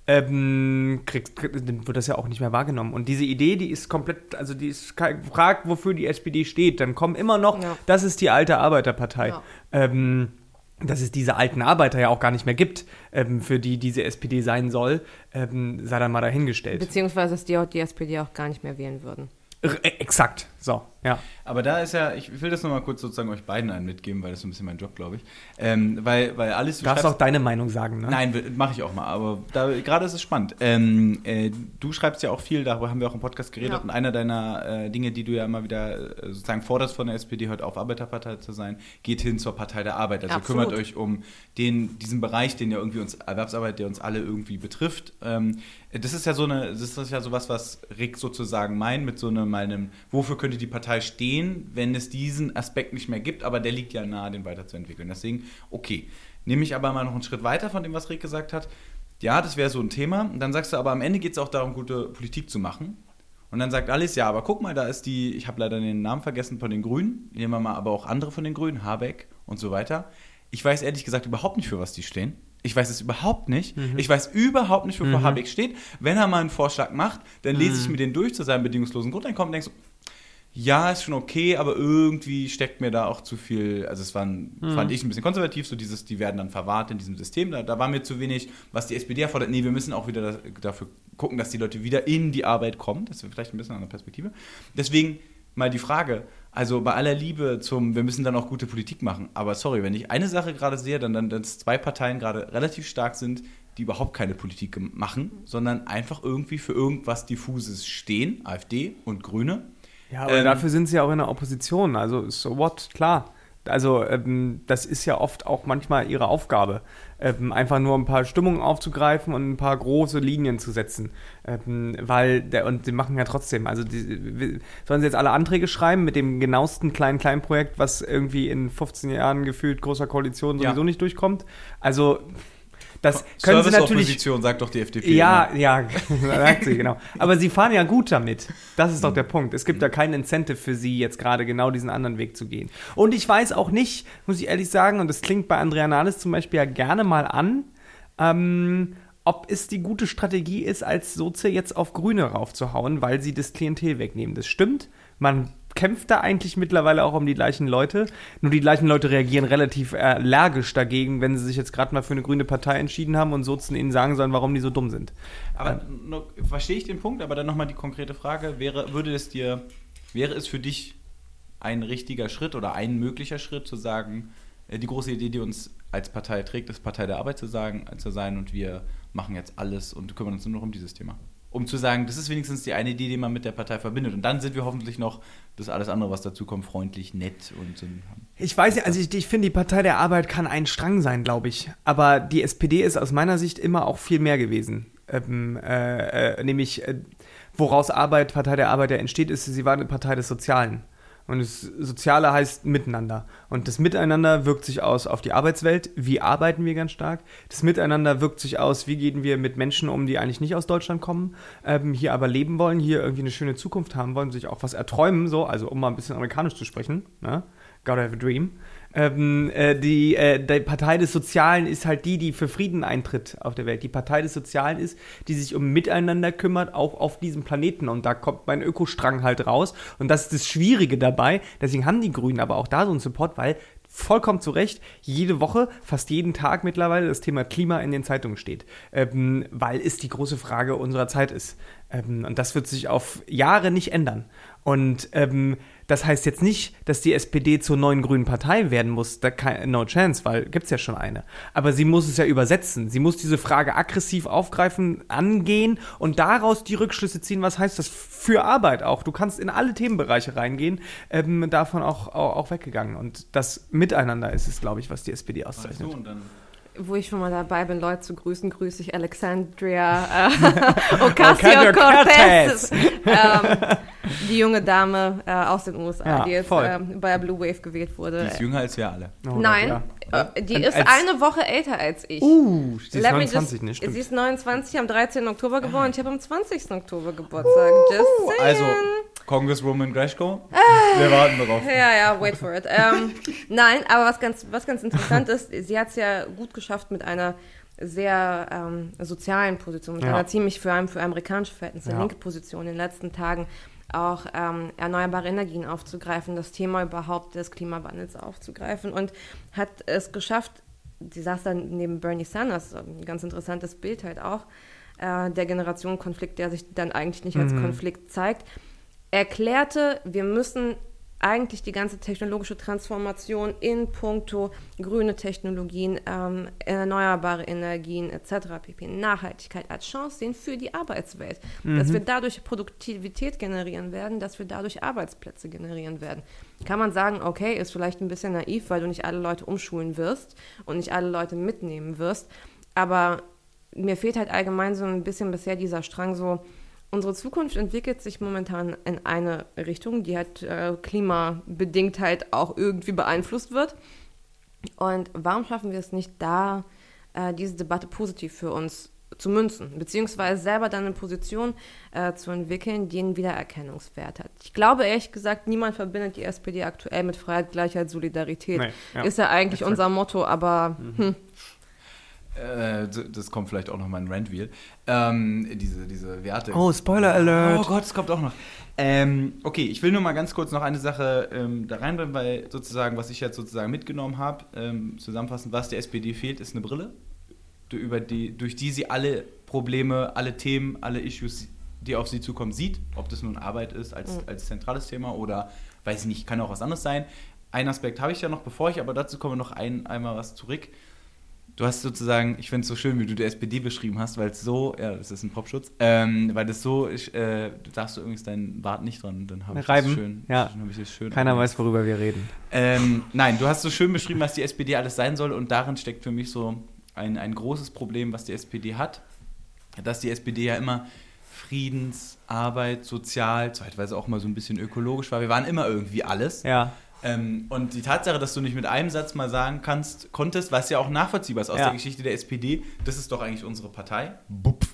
ähm, kriegst, krieg, dann wird das ja auch nicht mehr wahrgenommen. Und diese Idee, die ist komplett, also die ist gefragt, wofür die SPD steht. Dann kommen immer noch, Ja. das ist die alte Arbeiterpartei. Ja. Ähm, dass es diese alten Arbeiter ja auch gar nicht mehr gibt, ähm, für die diese SPD sein soll, ähm, sei dann mal dahingestellt. Beziehungsweise, dass die, auch, die SPD auch gar nicht mehr wählen würden. R äh, exakt, so, ja. Aber da ist ja, ich will das nochmal kurz sozusagen euch beiden einen mitgeben, weil das ist so ein bisschen mein Job, glaube ich. Ähm, weil, weil alles, Du darfst auch deine Meinung sagen, ne? Nein, mache ich auch mal, aber da, gerade ist es spannend. Ähm, äh, du schreibst ja auch viel, darüber haben wir auch im Podcast geredet, Ja. und einer deiner äh, Dinge, die du ja immer wieder äh, sozusagen forderst von der SPD, heute auf Arbeiterpartei zu sein, geht hin zur Partei der Arbeit. Also Absolut. kümmert euch um den, diesen Bereich, den ja irgendwie uns, Erwerbsarbeit, der uns alle irgendwie betrifft. Ähm, das ist ja so eine, das ist ja sowas, was Rick sozusagen meint, mit so einem, meinem, wofür könnte die Partei stehen, wenn es diesen Aspekt nicht mehr gibt, aber der liegt ja nahe, den weiterzuentwickeln. Deswegen, okay. Nehme ich aber mal noch einen Schritt weiter von dem, was Rick gesagt hat. Ja, das wäre so ein Thema. Und dann sagst du, aber am Ende geht es auch darum, gute Politik zu machen. Und dann sagt Alice, ja, aber guck mal, da ist die, ich habe leider den Namen vergessen von den Grünen, nehmen wir mal aber auch andere von den Grünen, Habeck und so weiter. Ich weiß ehrlich gesagt überhaupt nicht, für was die stehen. Ich weiß es überhaupt nicht. Ich weiß überhaupt nicht, wofür Habeck steht. Wenn er mal einen Vorschlag macht, dann lese ich mir den durch zu seinem bedingungslosen Grundeinkommen und denke so, ja, ist schon okay, aber irgendwie steckt mir da auch zu viel, also es waren, fand ich ein bisschen konservativ, so dieses, die werden dann verwahrt in diesem System, da, da war mir zu wenig, was die SPD erfordert, nee, wir müssen auch wieder da, dafür gucken, dass die Leute wieder in die Arbeit kommen, das ist vielleicht ein bisschen eine andere Perspektive. Deswegen mal die Frage, also bei aller Liebe zum, wir müssen dann auch gute Politik machen, aber sorry, wenn ich eine Sache gerade sehe, dann, dann dass zwei Parteien gerade relativ stark sind, die überhaupt keine Politik machen, sondern einfach irgendwie für irgendwas Diffuses stehen, AfD und Grüne. Ja, aber Ähm, dafür sind sie auch in der Opposition. Also, so what, klar. Also, ähm, das ist ja oft auch manchmal ihre Aufgabe, ähm, einfach nur ein paar Stimmungen aufzugreifen und ein paar große Linien zu setzen. Ähm, weil, der, und sie machen ja trotzdem, also, die, sollen sie jetzt alle Anträge schreiben mit dem genauesten Klein-Klein-Projekt, was irgendwie in 15 Jahren gefühlt großer Koalition Ja. sowieso nicht durchkommt? Also, das können sie natürlich. Sagt doch die FDP. Ja, immer. ja, sagt sie, genau. Aber sie fahren ja gut damit. Das ist doch der Punkt. Es gibt ja kein Incentive für sie, jetzt gerade genau diesen anderen Weg zu gehen. Und ich weiß auch nicht, muss ich ehrlich sagen, und das klingt bei Andrea Nahles zum Beispiel ja gerne mal an, ähm, ob es die gute Strategie ist, als Soze jetzt auf Grüne raufzuhauen, weil sie das Klientel wegnehmen. Das stimmt. Man kämpft da eigentlich mittlerweile auch um die gleichen Leute. Nur die gleichen Leute reagieren relativ allergisch dagegen, wenn sie sich jetzt gerade mal für eine grüne Partei entschieden haben und Sozen ihnen sagen sollen, warum die so dumm sind. Aber noch, verstehe ich den Punkt, aber dann nochmal die konkrete Frage, wäre, würde es dir, wäre es für dich ein richtiger Schritt oder ein möglicher Schritt zu sagen, äh, die große Idee, die uns als Partei trägt, ist Partei der Arbeit zu, sagen, zu sein und wir machen jetzt alles und kümmern uns nur noch um dieses Thema. Um zu sagen, das ist wenigstens die eine Idee, die man mit der Partei verbindet. Und dann sind wir hoffentlich noch, das alles andere, was dazu kommt, freundlich, nett und so. Ich weiß ja, also ich, ich finde, die Partei der Arbeit kann ein Strang sein, glaube ich. Aber die SPD ist aus meiner Sicht immer auch viel mehr gewesen. Ähm, äh, äh, nämlich, äh, woraus Arbeit, Partei der Arbeit ja entsteht, ist, sie war eine Partei des Sozialen. Und das Soziale heißt Miteinander. Und das Miteinander wirkt sich aus auf die Arbeitswelt. Wie arbeiten wir ganz stark? Das Miteinander wirkt sich aus, wie gehen wir mit Menschen um, die eigentlich nicht aus Deutschland kommen, ähm, hier aber leben wollen, hier irgendwie eine schöne Zukunft haben wollen, sich auch was erträumen, so, also um mal ein bisschen amerikanisch zu sprechen. Ne? Gotta have a dream. Ähm, äh, die, äh, die Partei des Sozialen ist halt die, die für Frieden eintritt auf der Welt. Die Partei des Sozialen ist, die sich um Miteinander kümmert, auch auf diesem Planeten. Und da kommt mein Ökostrang halt raus. Und das ist das Schwierige dabei. Deswegen haben die Grünen aber auch da so einen Support, weil vollkommen zu Recht jede Woche, fast jeden Tag mittlerweile das Thema Klima in den Zeitungen steht. Ähm, weil es die große Frage unserer Zeit ist. Ähm, und das wird sich auf Jahre nicht ändern. Und ähm, das heißt jetzt nicht, dass die SPD zur neuen grünen Partei werden muss. Da kein, no chance, weil gibt's ja schon eine. Aber sie muss es ja übersetzen. Sie muss diese Frage aggressiv aufgreifen, angehen und daraus die Rückschlüsse ziehen. Was heißt das für Arbeit auch? Du kannst in alle Themenbereiche reingehen, ähm, davon auch, auch, auch weggegangen. Und das Miteinander ist es, glaube ich, was die SPD auszeichnet. dann Wo ich schon mal dabei bin, Leute zu grüßen, grüße ich Alexandria äh, Ocasio-Cortez. ähm, die junge Dame äh, aus den USA, Ja, die jetzt ähm, bei der Blue Wave gewählt wurde. Die ist jünger als wir alle. Oh, Nein, ja. äh, die Und ist als- eine Woche älter als ich. Uh, sie ist Let me 29, just- ne? Stimmt. Sie ist 29, am 13. Oktober geboren. Ich habe am 20. Oktober Geburtstag. Just saying. Also, Congresswoman Greshko, wir warten darauf. Ja, ja, wait for it. Ähm, nein, aber was ganz, was ganz interessant ist, sie hat es ja gut geschafft mit einer sehr ähm, sozialen Position, mit Ja. einer ziemlich für, für amerikanische Verhältnisse Ja. linke Position in den letzten Tagen auch ähm, erneuerbare Energien aufzugreifen, das Thema überhaupt des Klimawandels aufzugreifen und hat es geschafft, sie saß dann neben Bernie Sanders, ein ganz interessantes Bild halt auch, äh, der Generationenkonflikt, der sich dann eigentlich nicht als Konflikt zeigt, erklärte, wir müssen eigentlich die ganze technologische Transformation in puncto grüne Technologien, ähm, erneuerbare Energien etc. pp. Nachhaltigkeit als Chance sehen für die Arbeitswelt. Dass wir dadurch Produktivität generieren werden, dass wir dadurch Arbeitsplätze generieren werden. Kann man sagen, okay, ist vielleicht ein bisschen naiv, weil du nicht alle Leute umschulen wirst und nicht alle Leute mitnehmen wirst. Aber mir fehlt halt allgemein so ein bisschen bisher dieser Strang so, Unsere Zukunft entwickelt sich momentan in eine Richtung, die halt äh, klimabedingt halt auch irgendwie beeinflusst wird. Und warum schaffen wir es nicht da, äh, diese Debatte positiv für uns zu münzen, beziehungsweise selber dann eine Position äh, zu entwickeln, die einen Wiedererkennungswert hat. Ich glaube ehrlich gesagt, niemand verbindet die SPD aktuell mit Freiheit, Gleichheit, Solidarität. Nee, ja. Ist ja eigentlich unser Motto, aber hm, Äh, das kommt vielleicht auch noch mal in Randwheel. Ähm, diese, diese Werte. Oh, Spoiler Alert. Oh Gott, es kommt auch noch. Ähm, okay, ich will nur mal ganz kurz noch eine Sache ähm, da reinbringen, weil sozusagen, was ich jetzt sozusagen mitgenommen habe, ähm, zusammenfassend, was der SPD fehlt, ist eine Brille, über die, durch die sie alle Probleme, alle Themen, alle Issues, die auf sie zukommen, sieht. Ob das nun Arbeit ist als, als zentrales Thema oder, weiß ich nicht, kann auch was anderes sein. Ein Aspekt habe ich ja noch, bevor ich aber dazu komme, noch ein, einmal was zurück. Du hast sozusagen, ich finde es so schön, wie du die SPD beschrieben hast, weil es so, ja, das ist ein Popschutz, ähm, weil das so, ich, äh, du darfst du übrigens deinen Bart nicht dran, dann habe ich Reiben? das schön. Ja. Ich das schön Keiner weiß, worüber wir reden. ähm, nein, du hast so schön beschrieben, was die SPD alles sein soll und darin steckt für mich so ein, ein großes Problem, was die SPD hat, dass die SPD ja immer Friedens, Arbeit, sozial, zeitweise auch mal so ein bisschen ökologisch war. Wir waren immer irgendwie alles. Ja. Ähm, und die Tatsache, dass du nicht mit einem Satz mal sagen kannst, konntest, was ja auch nachvollziehbar ist aus Ja. der Geschichte der SPD, das ist doch eigentlich unsere Partei. Bupf.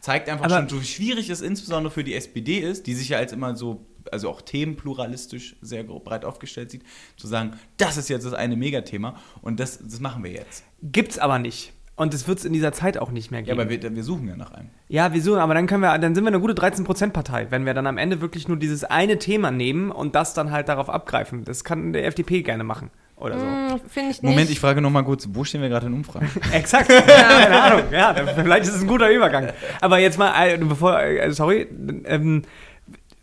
Zeigt einfach Aber- schon, wie schwierig es insbesondere für die SPD ist, die sich ja als immer so, also auch themenpluralistisch sehr breit aufgestellt sieht, zu sagen, das ist jetzt das eine Megathema und das, das machen wir jetzt. Gibt's aber nicht. Und das wird es in dieser Zeit auch nicht mehr Ja, geben. aber wir, wir suchen ja nach einem. Ja, wieso? Aber dann können wir, dann sind wir eine gute 13%-Partei, wenn wir dann am Ende wirklich nur dieses eine Thema nehmen und das dann halt darauf abgreifen. Das kann der FDP gerne machen. Oder so. hm, finde ich nicht. Moment, ich frage nochmal kurz, wo stehen wir gerade in Umfragen? Exakt. Keine Ahnung. Ja, vielleicht ist es ein guter Übergang. Aber jetzt mal, äh, bevor, äh, sorry, ähm,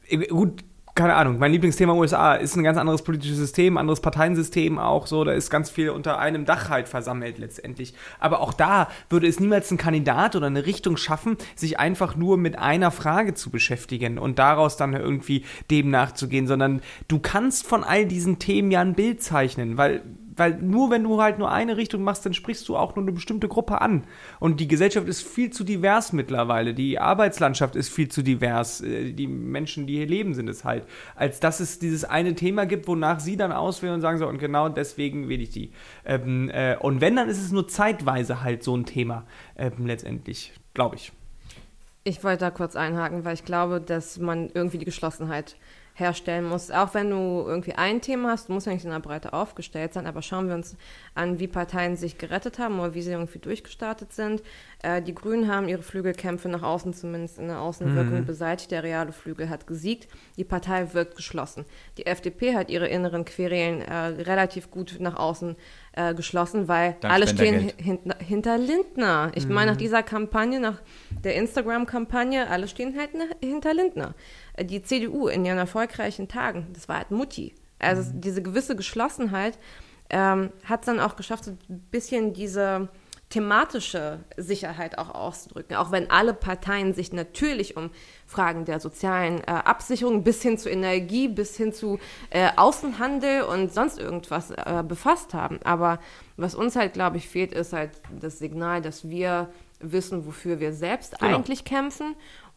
äh, gut, keine Ahnung. Mein Lieblingsthema USA ist ein ganz anderes politisches System, anderes Parteiensystem auch so. Da ist ganz viel unter einem Dach halt versammelt letztendlich. Aber auch da würde es niemals ein Kandidat oder eine Richtung schaffen, sich einfach nur mit einer Frage zu beschäftigen und daraus dann irgendwie dem nachzugehen, sondern du kannst von all diesen Themen ja ein Bild zeichnen, weil weil nur wenn du halt nur eine Richtung machst, dann sprichst du auch nur eine bestimmte Gruppe an. Und die Gesellschaft ist viel zu divers mittlerweile. Die Arbeitslandschaft ist viel zu divers. Äh, Die Menschen, die hier leben, sind es halt. Als dass es dieses eine Thema gibt, wonach sie dann auswählen und sagen so, und genau deswegen wähle ich die. Ähm, äh, und wenn, dann ist es nur zeitweise halt so ein Thema. Ähm, letztendlich, glaube ich. Ich wollte da kurz einhaken, weil ich glaube, dass man irgendwie die Geschlossenheit herstellen muss. Auch wenn du irgendwie ein Thema hast, du musst ja nicht in der Breite aufgestellt sein, aber schauen wir uns an, wie Parteien sich gerettet haben oder wie sie irgendwie durchgestartet sind. Äh, die Grünen haben ihre Flügelkämpfe nach außen zumindest in der Außenwirkung beseitigt. Der reale Flügel hat gesiegt. Die Partei wirkt geschlossen. Die FDP hat ihre inneren Querelen äh, relativ gut nach außen äh, geschlossen, weil Dank alle stehen Spendergeld. hinter, Lindner. Ich meine, nach dieser Kampagne, nach der Instagram-Kampagne, alle stehen halt hinter Lindner. Die CDU in ihren erfolgreichen Tagen, das war halt Mutti. Also diese gewisse Geschlossenheit ähm, hat es dann auch geschafft, so ein bisschen diese thematische Sicherheit auch auszudrücken. Auch wenn alle Parteien sich natürlich um Fragen der sozialen äh, Absicherung bis hin zu Energie, bis hin zu äh, Außenhandel und sonst irgendwas äh, befasst haben. Aber was uns halt, glaube ich, fehlt, ist halt das Signal, dass wir wissen, wofür wir selbst Genau. eigentlich kämpfen.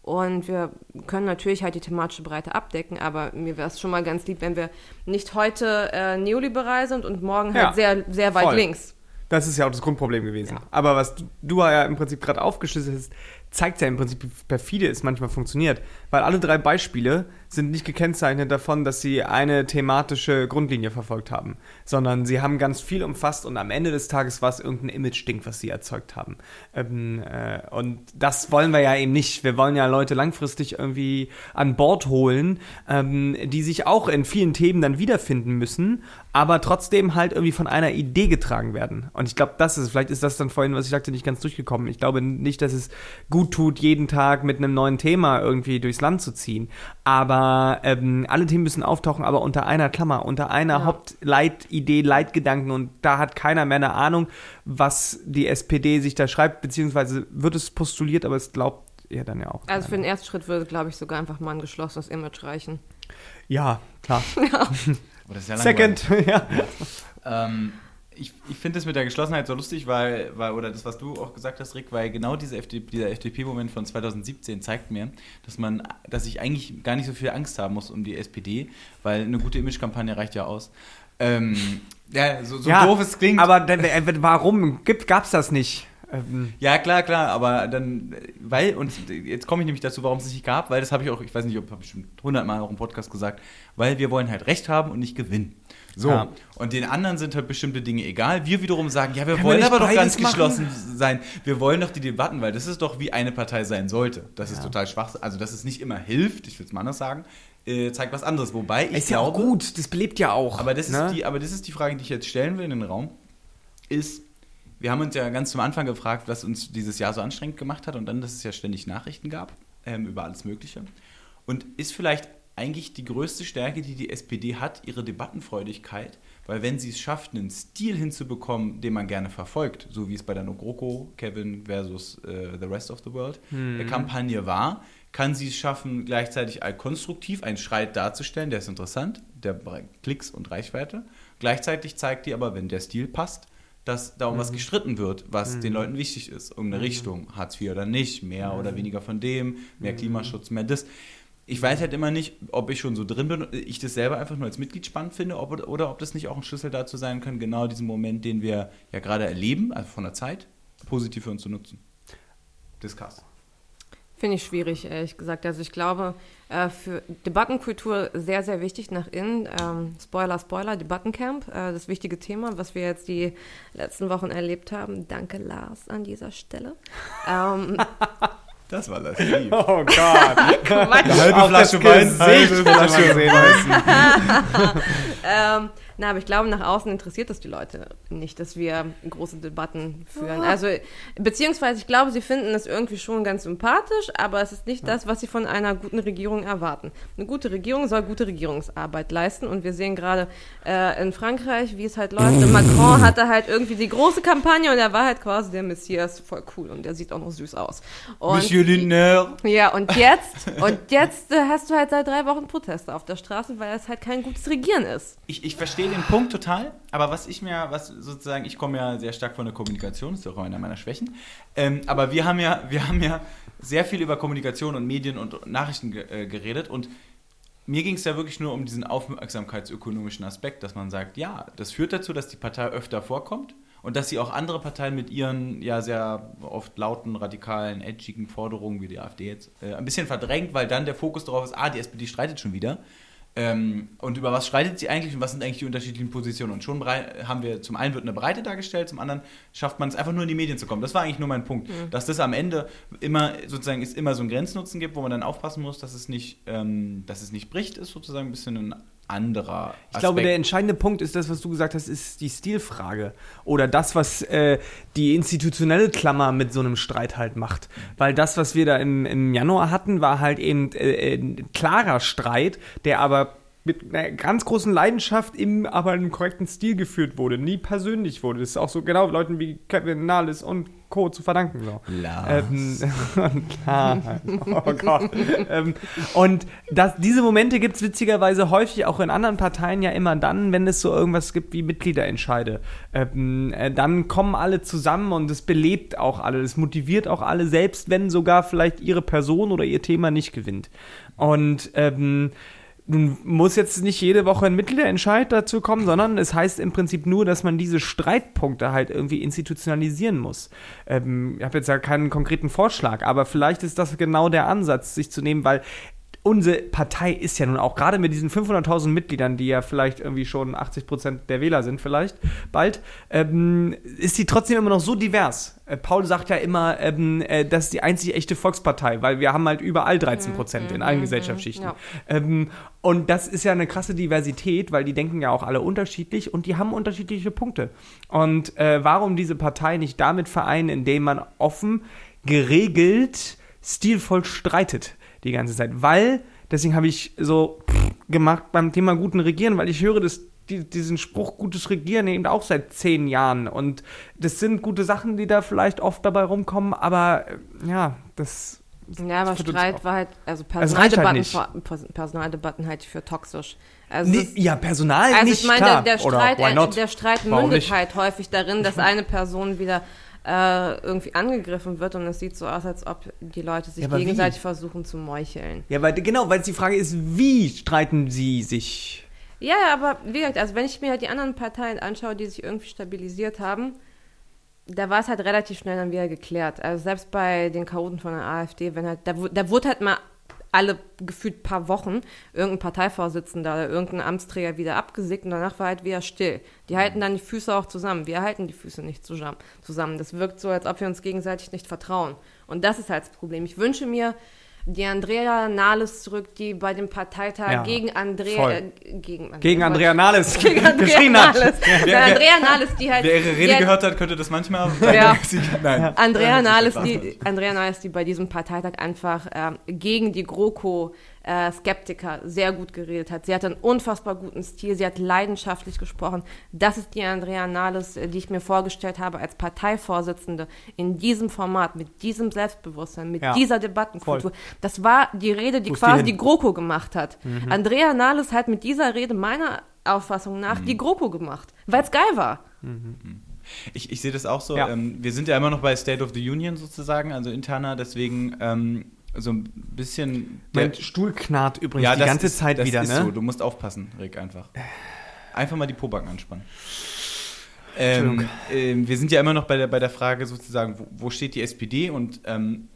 Und wir können natürlich halt die thematische Breite abdecken, aber mir wäre es schon mal ganz lieb, wenn wir nicht heute äh, neoliberal sind und morgen halt Ja, sehr, sehr weit voll. links. Das ist ja auch das Grundproblem gewesen. Ja. Aber was du, du ja im Prinzip gerade aufgeschlüsselt hast, zeigt ja im Prinzip, wie perfide es manchmal funktioniert. Weil alle drei Beispiele sind nicht gekennzeichnet davon, dass sie eine thematische Grundlinie verfolgt haben, sondern sie haben ganz viel umfasst und am Ende des Tages war es irgendein Image-Ding, was sie erzeugt haben. Ähm, äh, und das wollen wir ja eben nicht. Wir wollen ja Leute langfristig irgendwie an Bord holen, ähm, die sich auch in vielen Themen dann wiederfinden müssen, aber trotzdem halt irgendwie von einer Idee getragen werden. Und ich glaube, das ist, vielleicht ist das dann vorhin, was ich sagte, nicht ganz durchgekommen. Ich glaube nicht, dass es gut tut, jeden Tag mit einem neuen Thema irgendwie durchs Land zu ziehen. Aber ähm, alle Themen müssen auftauchen, aber unter einer Klammer, unter einer Ja. Hauptleitidee, Leitgedanken. Und da hat keiner mehr eine Ahnung, was die SPD sich da schreibt, beziehungsweise wird es postuliert, aber es glaubt ihr dann ja auch. Also für keiner. den Erstschritt würde, glaube ich, sogar einfach mal ein geschlossenes Image reichen. Ja, klar. Aber das ist ja Second, ja. Ähm, ich ich finde es mit der Geschlossenheit so lustig, weil, weil, oder das, was du auch gesagt hast, Rick, weil genau diese FD, dieser FDP-Moment von 2017 zeigt mir, dass man, dass ich eigentlich gar nicht so viel Angst haben muss um die SPD, weil eine gute Imagekampagne reicht ja aus. Ähm, ja, so, so ja, doof es klingt. Aber äh, warum gibt, gab's das nicht? Ähm, Ja, klar, klar, aber dann, weil, und jetzt komme ich nämlich dazu, warum es es nicht gab, weil das habe ich auch, ich weiß nicht, ob habe ich schon hundertmal auch im Podcast gesagt, weil wir wollen halt Recht haben und nicht gewinnen. So, Ja. und den anderen sind halt bestimmte Dinge egal. Wir wiederum sagen, ja, wir wir wollen nicht aber doch ganz machen? geschlossen sein. Wir wollen doch die Debatten, weil das ist doch wie eine Partei sein sollte. Das ist total schwach, also dass es nicht immer hilft, ich will es mal anders sagen, äh, zeigt was anderes. Wobei ich ist ja auch glaube, gut, das belebt ja auch. aber das, ne? ist die, aber das ist die Frage, die ich jetzt stellen will in den Raum. Ist, wir haben uns ja ganz zum Anfang gefragt, was uns dieses Jahr so anstrengend gemacht hat und dann, dass es ja ständig Nachrichten gab ähm, über alles Mögliche. Und ist vielleicht eigentlich die größte Stärke, die die SPD hat, ihre Debattenfreudigkeit, weil wenn sie es schafft, einen Stil hinzubekommen, den man gerne verfolgt, so wie es bei der Nogroko, Kevin versus äh, The Rest of the World, der Kampagne war, kann sie es schaffen, gleichzeitig konstruktiv einen Schreit darzustellen, der ist interessant, der bringt Klicks und Reichweite. Gleichzeitig zeigt die aber, wenn der Stil passt, dass da um was gestritten wird, was den Leuten wichtig ist. Irgendeine Richtung, Hartz IV oder nicht, mehr oder weniger von dem, mehr Klimaschutz, mehr das. Ich weiß halt immer nicht, ob ich schon so drin bin, ich das selber einfach nur als Mitglied spannend finde, ob, oder ob das nicht auch ein Schlüssel dazu sein kann, genau diesen Moment, den wir ja gerade erleben, also von der Zeit, positiv für uns zu nutzen. Discuss. Finde ich schwierig, ehrlich gesagt. Also ich glaube, äh, für Debattenkultur sehr, sehr wichtig nach innen. Ähm, Spoiler, Spoiler, Debattencamp, äh, das wichtige Thema, was wir jetzt die letzten Wochen erlebt haben. Danke, Lars, an dieser Stelle. ähm, Das war das Lieb. Oh Gott. halbe Auf das Flasche Wein, Gesicht halbe Flasche Flasche Wein. ähm, na, aber ich glaube, nach außen interessiert es die Leute nicht, dass wir große Debatten führen. Also, beziehungsweise ich glaube, sie finden es irgendwie schon ganz sympathisch, aber es ist nicht das, was sie von einer guten Regierung erwarten. Eine gute Regierung soll gute Regierungsarbeit leisten und wir sehen gerade äh, in Frankreich, wie es halt läuft. Und Macron hatte halt irgendwie die große Kampagne und er war halt quasi der Messias, voll cool und der sieht auch noch süß aus. Und Monsieur Lindner. ja, und jetzt, und jetzt äh, hast du halt seit drei Wochen Proteste auf der Straße, weil es halt kein gutes Regieren ist. Ich, ich verstehe den Punkt total, aber was ich mir, was sozusagen, ich komme ja sehr stark von der Kommunikation, ist ja auch einer meiner Schwächen. Ähm, aber wir haben ja, wir haben ja sehr viel über Kommunikation und Medien und Nachrichten äh, geredet und mir ging es ja wirklich nur um diesen aufmerksamkeitsökonomischen Aspekt, dass man sagt, ja, das führt dazu, dass die Partei öfter vorkommt und dass sie auch andere Parteien mit ihren ja sehr oft lauten, radikalen, edgigen Forderungen, wie die AfD jetzt, äh, ein bisschen verdrängt, weil dann der Fokus darauf ist, ah, die SPD streitet schon wieder. Ähm, und über was streitet sie eigentlich und was sind eigentlich die unterschiedlichen Positionen? Und schon haben wir, zum einen wird eine Breite dargestellt, zum anderen schafft man es einfach nur in die Medien zu kommen. Das war eigentlich nur mein Punkt. Dass das am Ende immer sozusagen es immer so einen Grenznutzen gibt, wo man dann aufpassen muss, dass es nicht, ähm, dass es nicht bricht, ist sozusagen ein bisschen ein anderer Aspekt. Ich glaube, der entscheidende Punkt ist das, was du gesagt hast, ist die Stilfrage. Oder das, was äh, die institutionelle Klammer mit so einem Streit halt macht. Weil das, was wir da im, im Januar hatten, war halt eben äh, ein klarer Streit, der aber mit einer ganz großen Leidenschaft im aber einem korrekten Stil geführt wurde, nie persönlich wurde. Das ist auch so genau Leuten wie Kevin Nahles und Co. zu verdanken. So. Ähm. Oh Gott. ähm, und das, diese Momente gibt es witzigerweise häufig auch in anderen Parteien ja immer dann, wenn es so irgendwas gibt wie Mitgliederentscheide. Ähm, äh, dann kommen alle zusammen und es belebt auch alle, es motiviert auch alle, selbst wenn sogar vielleicht ihre Person oder ihr Thema nicht gewinnt. Und ähm, nun muss jetzt nicht jede Woche ein Mitgliederentscheid dazu kommen, sondern es heißt im Prinzip nur, dass man diese Streitpunkte halt irgendwie institutionalisieren muss. Ähm, ich habe jetzt ja keinen konkreten Vorschlag, aber vielleicht ist das genau der Ansatz, sich zu nehmen, weil unsere Partei ist ja nun auch, gerade mit diesen 500.000 Mitgliedern, die ja vielleicht irgendwie schon 80 Prozent der Wähler sind, vielleicht bald, ähm, ist sie trotzdem immer noch so divers. Äh, Paul sagt ja immer, ähm, äh, das ist die einzig echte Volkspartei, weil wir haben halt überall 13 Prozent in allen Gesellschaftsschichten. ja. Ähm, und das ist ja eine krasse Diversität, weil die denken ja auch alle unterschiedlich und die haben unterschiedliche Punkte. Und äh, warum diese Partei nicht damit vereinen, indem man offen, geregelt, stilvoll streitet die ganze Zeit? Weil, deswegen habe ich so gemacht beim Thema guten Regieren, weil ich höre das, die, diesen Spruch gutes Regieren eben auch seit zehn Jahren. Und das sind gute Sachen, die da vielleicht oft dabei rumkommen, aber äh, ja, das Ja, aber Das Streit war halt, also halt Personaldebatten, Pers- Personaldebatten halte ich für toxisch. Also, Nee, ja, Personal also nicht, ich meine, der, der Oder Streit, äh, der Streit mündet halt häufig darin, dass eine Person wieder äh, irgendwie angegriffen wird und es sieht so aus, als ob die Leute sich Ja, aber wie? gegenseitig versuchen zu meucheln. Ja, weil, genau, weil die Frage ist, wie streiten sie sich? Ja, aber wie gesagt, also wenn ich mir halt die anderen Parteien anschaue, die sich irgendwie stabilisiert haben, da war es halt relativ schnell dann wieder geklärt. Also selbst bei den Chaoten von der AfD, wenn halt, da, da wurde halt mal alle gefühlt paar Wochen irgendein Parteivorsitzender oder irgendein Amtsträger wieder abgesägt und danach war halt wieder still. Die halten dann die Füße auch zusammen. Wir halten die Füße nicht zusammen. zusammen. Das wirkt so, als ob wir uns gegenseitig nicht vertrauen. Und das ist halt das Problem. Ich wünsche mir die Andrea Nahles zurück, die bei dem Parteitag Ja, gegen Andrea, äh, gegen, Gegen Andrea Nahles gegen Andrea geschrien hat. Nahles. Wer- Der wer- Andrea Nahles, die halt. Wer ihre Rede halt- gehört hat, könnte das manchmal. Ja. Nein. Andrea Ja, Nahles, die, Andrea Nahles, die bei diesem Parteitag einfach ähm, gegen die GroKo-Skeptiker sehr gut geredet hat. Sie hat einen unfassbar guten Stil, sie hat leidenschaftlich gesprochen. Das ist die Andrea Nahles, äh, die ich mir vorgestellt habe als Parteivorsitzende in diesem Format, mit diesem Selbstbewusstsein, mit Ja, dieser Debattenkultur. voll. Das war die Rede, die Wo die quasi hin? die GroKo gemacht hat. Mhm. Andrea Nahles hat mit dieser Rede meiner Auffassung nach Mhm. die GroKo gemacht, weil es geil war. Ich, ich sehe das auch so. Ja. Ähm, wir sind ja immer noch bei State of the Union sozusagen, also interner, deswegen ähm, so ein bisschen. Mein Stuhl knarrt übrigens die das ganze ist, Zeit das wieder, ist ne? so. Du musst aufpassen, Rick, einfach. Einfach mal die Pobacken anspannen. Ähm, ähm, wir sind ja immer noch bei der, bei der Frage sozusagen, wo, wo steht die SPD? Und ähm,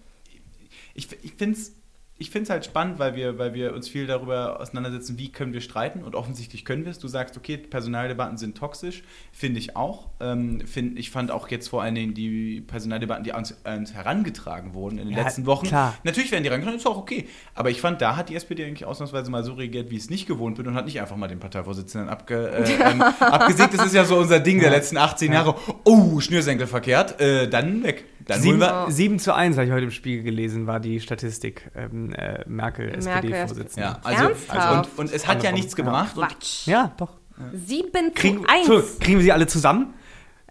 ich, ich finde es ich find's halt spannend, weil wir, weil wir uns viel darüber auseinandersetzen, wie können wir streiten. Und offensichtlich können wir es. Du sagst, okay, Personaldebatten sind toxisch. Finde ich auch. Ähm, find, ich fand auch jetzt vor allen Dingen die Personaldebatten, die an uns, an uns herangetragen wurden in den Ja, letzten Wochen. klar. Natürlich werden die reingekommen, ist auch okay. Aber ich fand, da hat die SPD eigentlich ausnahmsweise mal so reagiert, wie es nicht gewohnt wird und hat nicht einfach mal den Parteivorsitzenden abge, äh, ähm, abgesägt. Das ist ja so unser Ding der letzten 18 Jahre. Oh, Schnürsenkel verkehrt, äh, dann weg. Dann holen Sieben, wir. 7 zu 1 habe ich heute im Spiegel gelesen, war die Statistik. Ähm, äh, Merkel, SPD-Vorsitzende. Ja, also, Ernsthaft? und, und es hat ja nichts gebracht. Und Quatsch. Ja, doch. 7 Kriegen, zu 1. Entschuldigung, kriegen wir sie alle zusammen?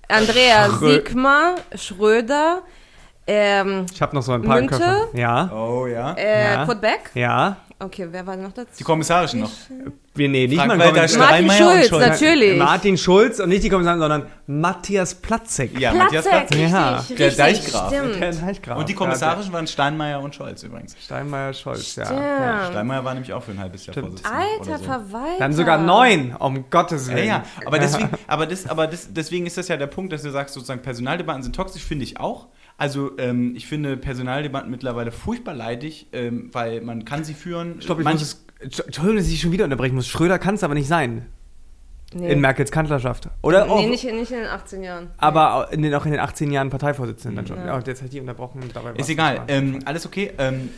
Andrea Schrö- Sigmar, Schröder, ähm, Ich habe noch so ein paar im Münte? Köpfe. Ja, oh ja. äh, Ja. Kurt Beck. ja. Okay, wer war denn noch dazu? Die kommissarischen noch. Wir, nee, nicht Frank mal Walter Martin Steinmeier und Schulz, Scholz. natürlich. Martin Schulz und nicht die Kommissare, sondern Matthias Platzek. Ja, Matthias Platzek, richtig, Ja. richtig, Der Deichgraf. Der Deichgraf. Und die Kommissarischen waren Steinmeier und Scholz übrigens. Ja, Steinmeier, Scholz, ja. Stimmt. ja. Steinmeier war nämlich auch für ein halbes Jahr Stimmt. Vorsitzender. Alter so. Verwalter. Dann sogar neun, um Gottes Ja, Willen. ja, aber deswegen, aber das, aber das, deswegen ist das ja der Punkt, dass du sagst, sozusagen Personaldebatten sind toxisch, finde ich auch. Also ähm, ich finde Personaldebatten mittlerweile furchtbar leidig, ähm, weil man kann sie führen. Stopp, ich Manche- muss es, Entschuldigung, dass ich schon wieder unterbrechen muss. Schröder kann es aber nicht sein. Nee. In Merkels Kanzlerschaft. Oder? nee, auch, nicht, nicht in den 18 Jahren. aber in den, auch in den 18 Jahren Parteivorsitzenden dann schon. Ja. Und jetzt ich die unterbrochen. und Dabei Ist egal, ähm, alles okay. Ähm,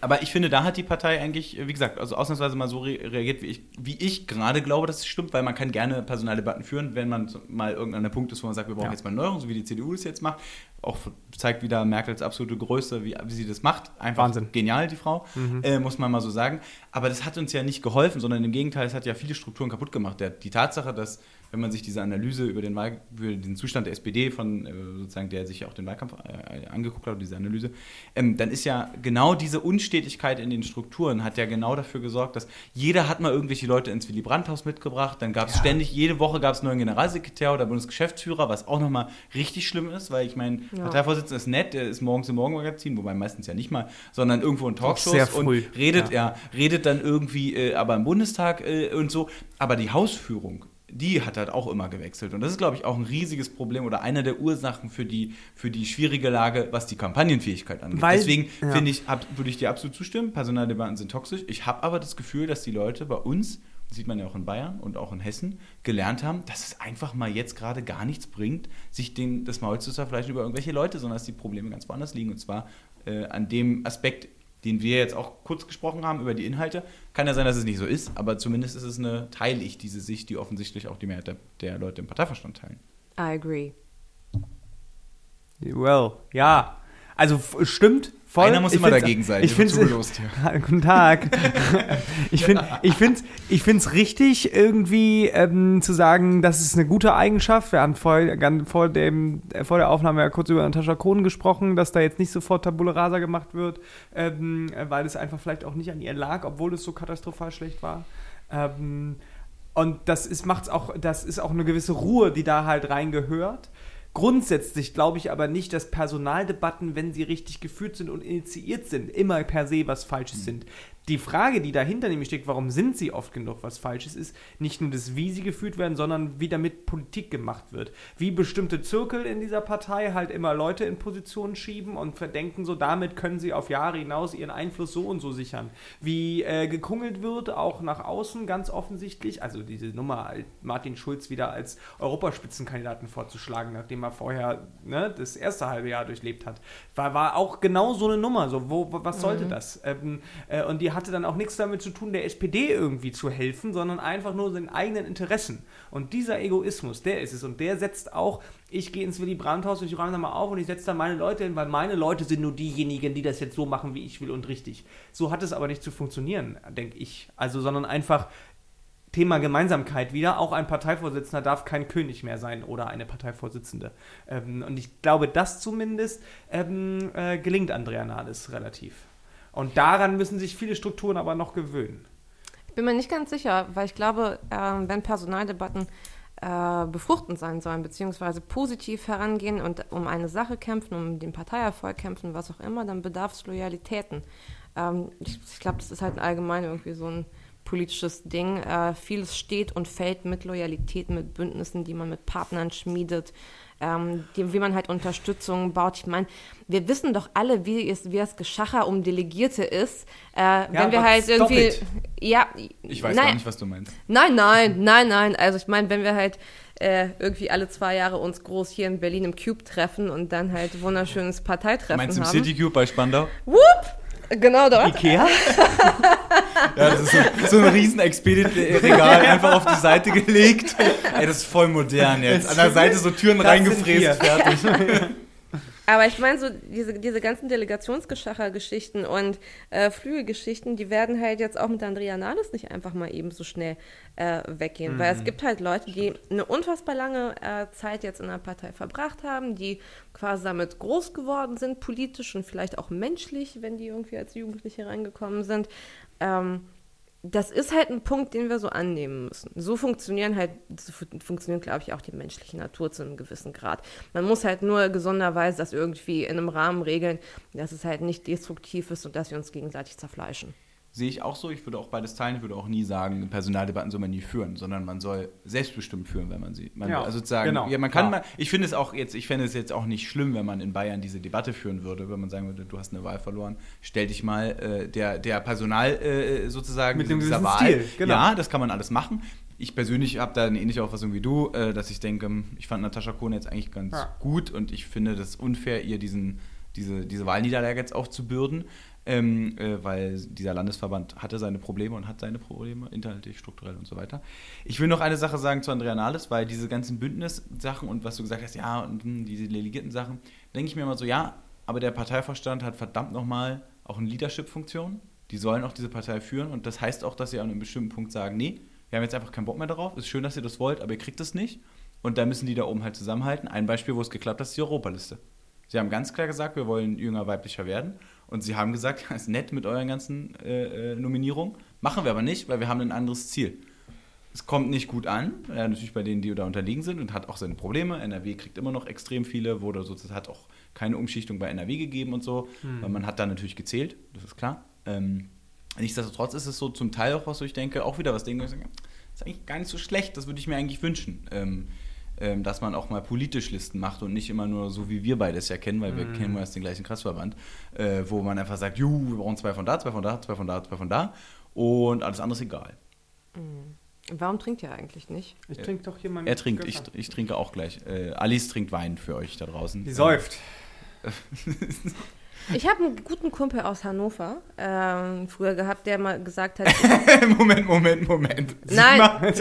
aber ich finde, da hat die Partei eigentlich, wie gesagt, also ausnahmsweise mal so re reagiert, wie ich, wie ich gerade glaube, dass es stimmt, weil man kann gerne Personaldebatten führen, wenn man mal irgendein Punkt ist, wo man sagt, wir brauchen Ja. jetzt mal Neuerung, so wie die CDU das jetzt macht. Auch zeigt wieder Merkels absolute Größe, wie, wie sie das macht. Einfach Wahnsinn. genial, die Frau, äh, muss man mal so sagen. Aber das hat uns ja nicht geholfen, sondern im Gegenteil, es hat ja viele Strukturen kaputt gemacht. Der, die Tatsache, dass, wenn man sich diese Analyse über den, Wahl, über den Zustand der SPD von äh, sozusagen, der sich auch den Wahlkampf äh, angeguckt hat, diese Analyse, ähm, dann ist ja genau diese Unstetigkeit in den Strukturen hat ja genau dafür gesorgt, dass jeder hat mal irgendwelche Leute ins Willy Brandt-Haus mitgebracht, dann gab es ständig, jede Woche gab es neuen Generalsekretär oder Bundesgeschäftsführer, was auch nochmal richtig schlimm ist, weil ich meine, Ja. Parteivorsitzender ist nett, der ist morgens im Morgenmagazin, wobei meistens ja nicht mal, sondern irgendwo in Talkshows und redet, ja. ja. redet dann irgendwie äh, aber im Bundestag äh, und so. Aber die Hausführung, die hat halt auch immer gewechselt. Und das ist, glaube ich, auch ein riesiges Problem oder einer der Ursachen für die, für die schwierige Lage, was die Kampagnenfähigkeit angeht. Weil- Deswegen ja. finde ich, würde ich dir absolut zustimmen, Personaldebatten sind toxisch. Ich habe aber das Gefühl, dass die Leute bei uns, sieht man ja auch in Bayern und auch in Hessen, gelernt haben, dass es einfach mal jetzt gerade gar nichts bringt, sich den, das Maul zu zerfleischen über irgendwelche Leute, sondern dass die Probleme ganz woanders liegen. Und zwar äh, an dem Aspekt, den wir jetzt auch kurz gesprochen haben über die Inhalte. Kann ja sein, dass es nicht so ist, aber zumindest ist es eine, teile ich diese Sicht, die offensichtlich auch die Mehrheit der, der Leute im Parteiverstand teilen. I agree. Well, ja. Also stimmt. Voll. Einer muss Ich immer dagegen sein. Ich finde zugelost hier. Guten Tag. ich finde ich find's, ich find's richtig, irgendwie ähm, zu sagen, das ist eine gute Eigenschaft. Wir haben vor, vor, dem, äh, vor der Aufnahme ja kurz über Natascha Kohn gesprochen, dass da jetzt nicht sofort Tabula Rasa gemacht wird, ähm, äh, weil es einfach vielleicht auch nicht an ihr lag, obwohl es so katastrophal schlecht war. Ähm, und das ist, macht's auch, das ist auch eine gewisse Ruhe, die da halt reingehört. Grundsätzlich glaube ich aber nicht, dass Personaldebatten, wenn sie richtig geführt sind und initiiert sind, immer per se was Falsches sind. Die Frage, die dahinter nämlich steckt, warum sind sie oft genug was Falsches, ist nicht nur das, wie sie geführt werden, sondern wie damit Politik gemacht wird. Wie bestimmte Zirkel in dieser Partei halt immer Leute in Positionen schieben und verdenken, so damit können sie auf Jahre hinaus ihren Einfluss so und so sichern. Wie äh, gekungelt wird, auch nach außen ganz offensichtlich. Also diese Nummer, Martin Schulz wieder als Europaspitzenkandidaten vorzuschlagen, nachdem er vorher ne, das erste halbe Jahr durchlebt hat, war, war auch genau so eine Nummer. So, wo, was sollte das? Ähm, äh, und die hatte dann auch nichts damit zu tun, der SPD irgendwie zu helfen, sondern einfach nur seinen eigenen Interessen. Und dieser Egoismus, der ist es. Und der setzt auch, ich gehe ins Willy Brandt-Haus und ich räume da mal auf und ich setze da meine Leute hin, weil meine Leute sind nur diejenigen, die das jetzt so machen, wie ich will und richtig. So hat es aber nicht zu funktionieren, denke ich. Also, sondern einfach Thema Gemeinsamkeit wieder. Auch ein Parteivorsitzender darf kein König mehr sein oder eine Parteivorsitzende. Ähm, und ich glaube, das zumindest ähm, äh, gelingt Andrea Nahles relativ. Und daran müssen sich viele Strukturen aber noch gewöhnen. Ich bin mir nicht ganz sicher, weil ich glaube, ähm, wenn Personaldebatten äh, befruchtend sein sollen, beziehungsweise positiv herangehen und um eine Sache kämpfen, um den Parteierfolg kämpfen, was auch immer, dann bedarf es Loyalitäten. Ähm, ich ich glaube, das ist halt allgemein irgendwie so ein politisches Ding. Äh, vieles steht und fällt mit Loyalitäten, mit Bündnissen, die man mit Partnern schmiedet, ähm, die, wie man halt Unterstützung baut. Ich meine, wir wissen doch alle, wie es, wie es Geschacher um Delegierte ist. Äh, wenn wir aber halt stop irgendwie. it. Ja, Ich weiß nein, gar nicht, was du meinst. Nein, nein, nein, nein. Also ich meine, wenn wir halt äh, irgendwie alle zwei Jahre uns groß hier in Berlin im Cube treffen und dann halt wunderschönes Parteitreffen Meinst du im haben. City Cube bei Spandau? Whoop! Genau dort. Ikea? Ja, das ist so, so ein riesen Expedit-Regal einfach auf die Seite gelegt. Ey, das ist voll modern jetzt. An der Seite so Türen Das reingefräst, fertig. Aber ich meine, so diese, diese ganzen Delegationsgeschacher-Geschichten und äh, Flügelgeschichten, die werden halt jetzt auch mit Andrea Nahles nicht einfach mal eben so schnell äh, weggehen. Weil es gibt halt Leute, die eine unfassbar lange äh, Zeit jetzt in der Partei verbracht haben, die quasi damit groß geworden sind, politisch und vielleicht auch menschlich, wenn die irgendwie als Jugendliche reingekommen sind. Ähm, das ist halt ein Punkt, den wir so annehmen müssen. So funktionieren halt, so fu- funktioniert, glaube ich, auch die menschliche Natur zu einem gewissen Grad. Man muss halt nur gesunderweise das irgendwie in einem Rahmen regeln, dass es halt nicht destruktiv ist und dass wir uns gegenseitig zerfleischen. Sehe ich auch so. Ich würde auch beides teilen. Ich würde auch nie sagen, Personaldebatten soll man nie führen, sondern man soll selbstbestimmt führen, wenn man sie. Man Ja, also sozusagen, genau, ja, man kann mal, ich finde es auch jetzt, ich fände es jetzt auch nicht schlimm, wenn man in Bayern diese Debatte führen würde, wenn man sagen würde, du hast eine Wahl verloren, stell dich mal äh, der, der Personal äh, sozusagen Mit einem dieser Wahl. Stil, genau. Ja, das kann man alles machen. Ich persönlich habe da eine ähnliche Auffassung wie du, äh, dass ich denke, ich fand Natascha Kohn jetzt eigentlich ganz Ja. gut und ich finde das unfair, ihr diesen, diese, diese Wahlniederlage jetzt aufzubürden, ähm, äh, weil dieser Landesverband hatte seine Probleme und hat seine Probleme, inhaltlich, strukturell und so weiter. Ich will noch eine Sache sagen zu Andrea Nahles, weil diese ganzen Bündnissachen und was du gesagt hast, ja, und hm, diese delegierten Sachen, denke ich mir immer so, ja, aber der Parteivorstand hat verdammt nochmal auch eine Leadership-Funktion. Die sollen auch diese Partei führen und das heißt auch, dass sie an einem bestimmten Punkt sagen, nee, wir haben jetzt einfach keinen Bock mehr darauf, ist schön, dass ihr das wollt, aber ihr kriegt es nicht. Und da müssen die da oben halt zusammenhalten. Ein Beispiel, wo es geklappt hat, ist die Europaliste. Sie haben ganz klar gesagt, wir wollen jünger, weiblicher werden. Und sie haben gesagt, das ist nett mit euren ganzen äh, äh, Nominierungen. Machen wir aber nicht, weil wir haben ein anderes Ziel. Es kommt nicht gut an, ja, natürlich bei denen, die da unterliegen sind und hat auch seine Probleme. NRW kriegt immer noch extrem viele, wurde sozusagen hat auch keine Umschichtung bei NRW gegeben und so, weil man hat da natürlich gezählt, das ist klar. Ähm, nichtsdestotrotz ist es so zum Teil auch was, wo ich denke, auch wieder was Dinge, das ist eigentlich gar nicht so schlecht, das würde ich mir eigentlich wünschen. Ähm, ähm, dass man auch mal politisch Listen macht und nicht immer nur so, wie wir beides ja kennen, weil wir kennen erst den gleichen Kreisverband, äh, wo man einfach sagt, juhu, wir brauchen zwei von da, zwei von da, zwei von da, zwei von da und alles andere ist egal. Warum trinkt ihr eigentlich nicht? Ich trinke doch hier mal Er trinkt, ich, ich trinke auch gleich. Äh, Alice trinkt Wein für euch da draußen. Die säuft. Ich habe einen guten Kumpel aus Hannover ähm, früher gehabt, der mal gesagt hat, Moment, Moment, Moment. nein, nein, nein,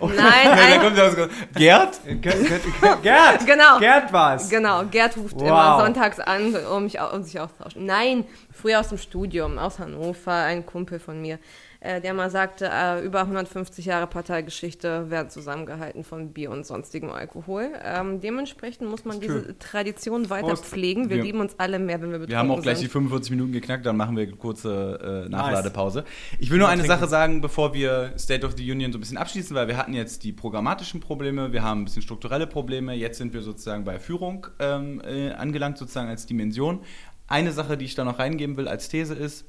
Nein, da ein, kommt ja was. Gerd? Gerd, Gerd, Gerd, Genau. Gerd was. Genau, Gerd ruft Wow. immer sonntags an, um, mich, um sich auszutauschen. Nein, früher aus dem Studium, aus Hannover, ein Kumpel von mir, äh, der mal sagte, äh, über 150 Jahre Parteigeschichte werden zusammengehalten von Bier und sonstigem Alkohol. Ähm, dementsprechend muss man diese. Tradition weiter Prost. pflegen. Wir Wir- lieben uns alle mehr, wenn wir betrunken Wir haben auch gleich die sind. 45 Minuten geknackt, dann machen wir eine kurze äh, Nachladepause. Ich will nur eine trinken. Sache sagen, bevor wir State of the Union so ein bisschen abschließen, weil wir hatten jetzt die programmatischen Probleme, wir haben ein bisschen strukturelle Probleme, jetzt sind wir sozusagen bei Führung ähm, äh, angelangt, sozusagen als Dimension. Eine Sache, die ich da noch reingeben will als These ist,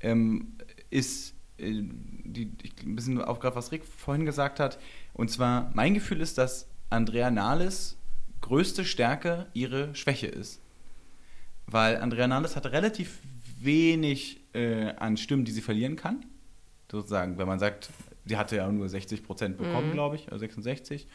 ähm, ist die, ich, ein bisschen aufgreifen, was Rick vorhin gesagt hat. Und zwar, mein Gefühl ist, dass Andrea Nahles größte Stärke ihre Schwäche ist. Weil Andrea Nahles hat relativ wenig äh, an Stimmen, die sie verlieren kann. Sozusagen, wenn man sagt, sie hatte ja nur 60 Prozent bekommen, glaube ich, oder 66.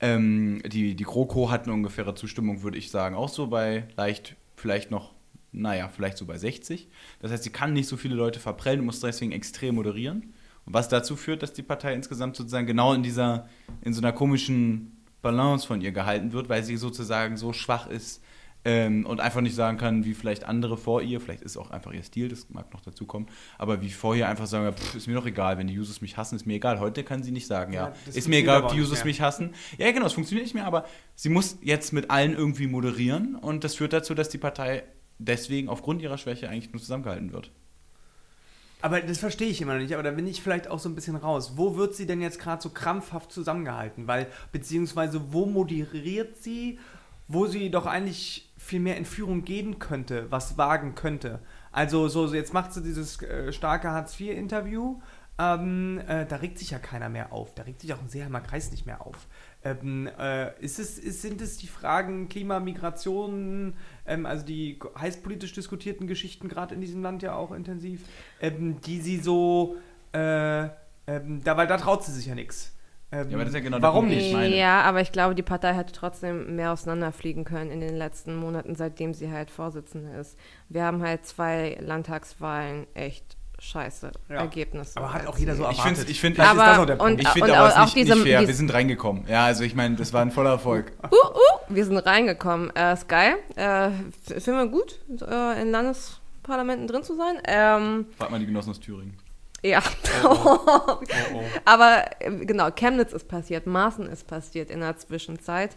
Ähm, die, die GroKo hat eine ungefähre Zustimmung, würde ich sagen, auch so bei leicht, vielleicht noch, naja, vielleicht so bei 60. Das heißt, sie kann nicht so viele Leute verprellen und muss deswegen extrem moderieren. Und was dazu führt, dass die Partei insgesamt sozusagen genau in dieser, in so einer komischen Balance von ihr gehalten wird, weil sie sozusagen so schwach ist ähm, und einfach nicht sagen kann, wie vielleicht andere vor ihr, vielleicht ist auch einfach ihr Stil, das mag noch dazu kommen, aber wie vor ihr einfach sagen, pff, ist mir doch egal, wenn die Users mich hassen, ist mir egal. Heute kann sie nicht sagen, ja, Ja, ist mir egal, ob die Users mich hassen. Ja, genau, es funktioniert nicht mehr, aber sie muss jetzt mit allen irgendwie moderieren und das führt dazu, dass die Partei deswegen aufgrund ihrer Schwäche eigentlich nur zusammengehalten wird. Aber das verstehe ich immer noch nicht, aber da bin ich vielleicht auch so ein bisschen raus. Wo wird sie denn jetzt gerade so krampfhaft zusammengehalten? Weil, beziehungsweise wo moderiert sie, wo sie doch eigentlich viel mehr in Führung gehen könnte, was wagen könnte? Also, so, so jetzt macht sie dieses äh, starke Hartz-IV-Interview. Ähm, äh, da regt sich ja keiner mehr auf. Da regt sich auch ein Seeheimer Kreis nicht mehr auf. Ähm, äh, ist es, ist, sind es die Fragen Klima, Migration, ähm, also die heiß politisch diskutierten Geschichten gerade in diesem Land ja auch intensiv, ähm, die sie so, äh, ähm, da, weil da traut sie sich ja nichts. Ähm, Ja, aber das ist ja genau warum Punkt, nicht? meine. Ja, aber ich glaube, die Partei hätte trotzdem mehr auseinanderfliegen können in den letzten Monaten, seitdem sie halt Vorsitzende ist. Wir haben halt zwei Landtagswahlen echt scheiße Ja. Ergebnisse. Aber hat auch jeder so Ich erwartet. finde, ich find, Aber- ist das auch der und- Punkt. ich finde aber, es auch nicht, diese- nicht fair, wir sind reingekommen. Ja, also ich meine, das war ein voller Erfolg. Uh, uh, wir sind reingekommen. Äh, ist geil. Äh, Finden wir gut, äh, in Landesparlamenten drin zu sein. Ähm, Frag mal die Genossen aus Thüringen. ja. oh. Aber äh, genau, Chemnitz ist passiert, Maaßen ist passiert in der Zwischenzeit.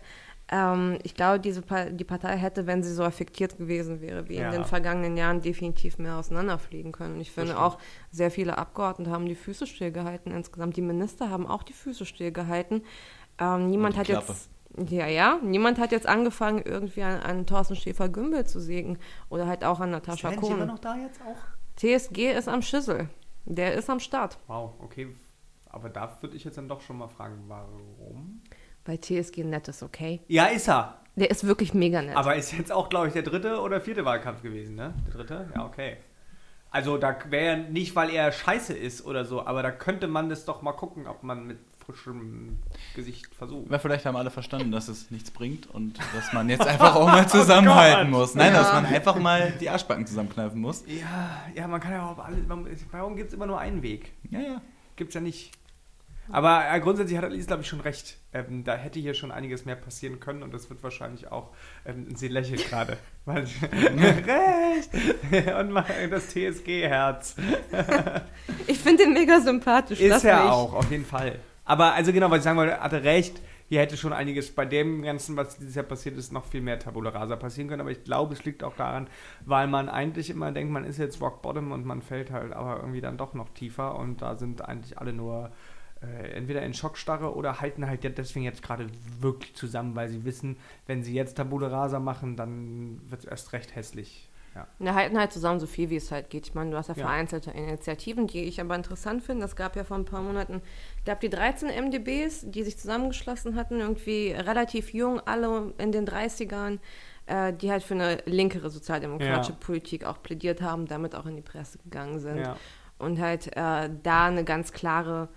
Ähm, ich glaube, diese pa die Partei hätte, wenn sie so affektiert gewesen wäre wie Ja. in den vergangenen Jahren, definitiv mehr auseinanderfliegen können. Und ich finde auch, sehr viele Abgeordnete haben die Füße stillgehalten insgesamt. Die Minister haben auch die Füße stillgehalten. Ähm, niemand hat Klappe. jetzt. Ja, ja. Niemand hat jetzt angefangen, irgendwie an, an Thorsten Schäfer-Gümbel zu sägen. Oder halt auch an Ist Natascha Kohn. noch da jetzt auch? TSG ist am Schüssel. Der ist am Start. Wow, okay. Aber da würde ich jetzt dann doch schon mal fragen, warum? Weil TSG nett ist, okay? Ja, ist er. Der ist wirklich mega nett. Aber ist jetzt auch, glaube ich, der dritte oder vierte Wahlkampf gewesen, ne? Der dritte? Ja, okay. Also da wäre ja nicht, weil er scheiße ist oder so, aber da könnte man das doch mal gucken, ob man mit frischem Gesicht versucht. Ja, vielleicht haben alle verstanden, dass es nichts bringt und dass man jetzt einfach auch mal zusammenhalten Gott. muss. Nein, dass Ja. man einfach mal die Arschbacken zusammenkneifen muss. Ja, ja, man kann ja auch alles. Man, warum gibt es immer nur einen Weg? Ja, ja. Gibt's ja nicht. Aber äh, grundsätzlich hat Alice, glaube ich, schon recht. Ähm, da hätte hier schon einiges mehr passieren können und das wird wahrscheinlich auch. Ähm, sie lächelt gerade. Weil- recht! und macht das TSG-Herz. Ich finde den mega sympathisch. Ist er mich. auch, auf jeden Fall. Aber also genau, was ich sagen wollte, hatte recht. Hier hätte schon einiges bei dem Ganzen, was dieses Jahr passiert ist, noch viel mehr Tabula Rasa passieren können. Aber ich glaube, es liegt auch daran, weil man eigentlich immer denkt, man ist jetzt Rock Bottom und man fällt halt aber irgendwie dann doch noch tiefer. Und da sind eigentlich alle nur äh, entweder in Schockstarre oder halten halt deswegen jetzt gerade wirklich zusammen, weil sie wissen, wenn sie jetzt Tabula Rasa machen, dann wird es erst recht hässlich. Ja. Wir halten halt zusammen so viel, wie es halt geht. Ich meine, du hast ja, Ja. vereinzelte Initiativen, die ich aber interessant finde. Es gab ja vor ein paar Monaten, gab die 13 MDBs, die sich zusammengeschlossen hatten, irgendwie relativ jung, alle in den 30ern, äh, die halt für eine linkere sozialdemokratische Ja. Politik auch plädiert haben, damit auch in die Presse gegangen sind. Und halt äh, da eine ganz klare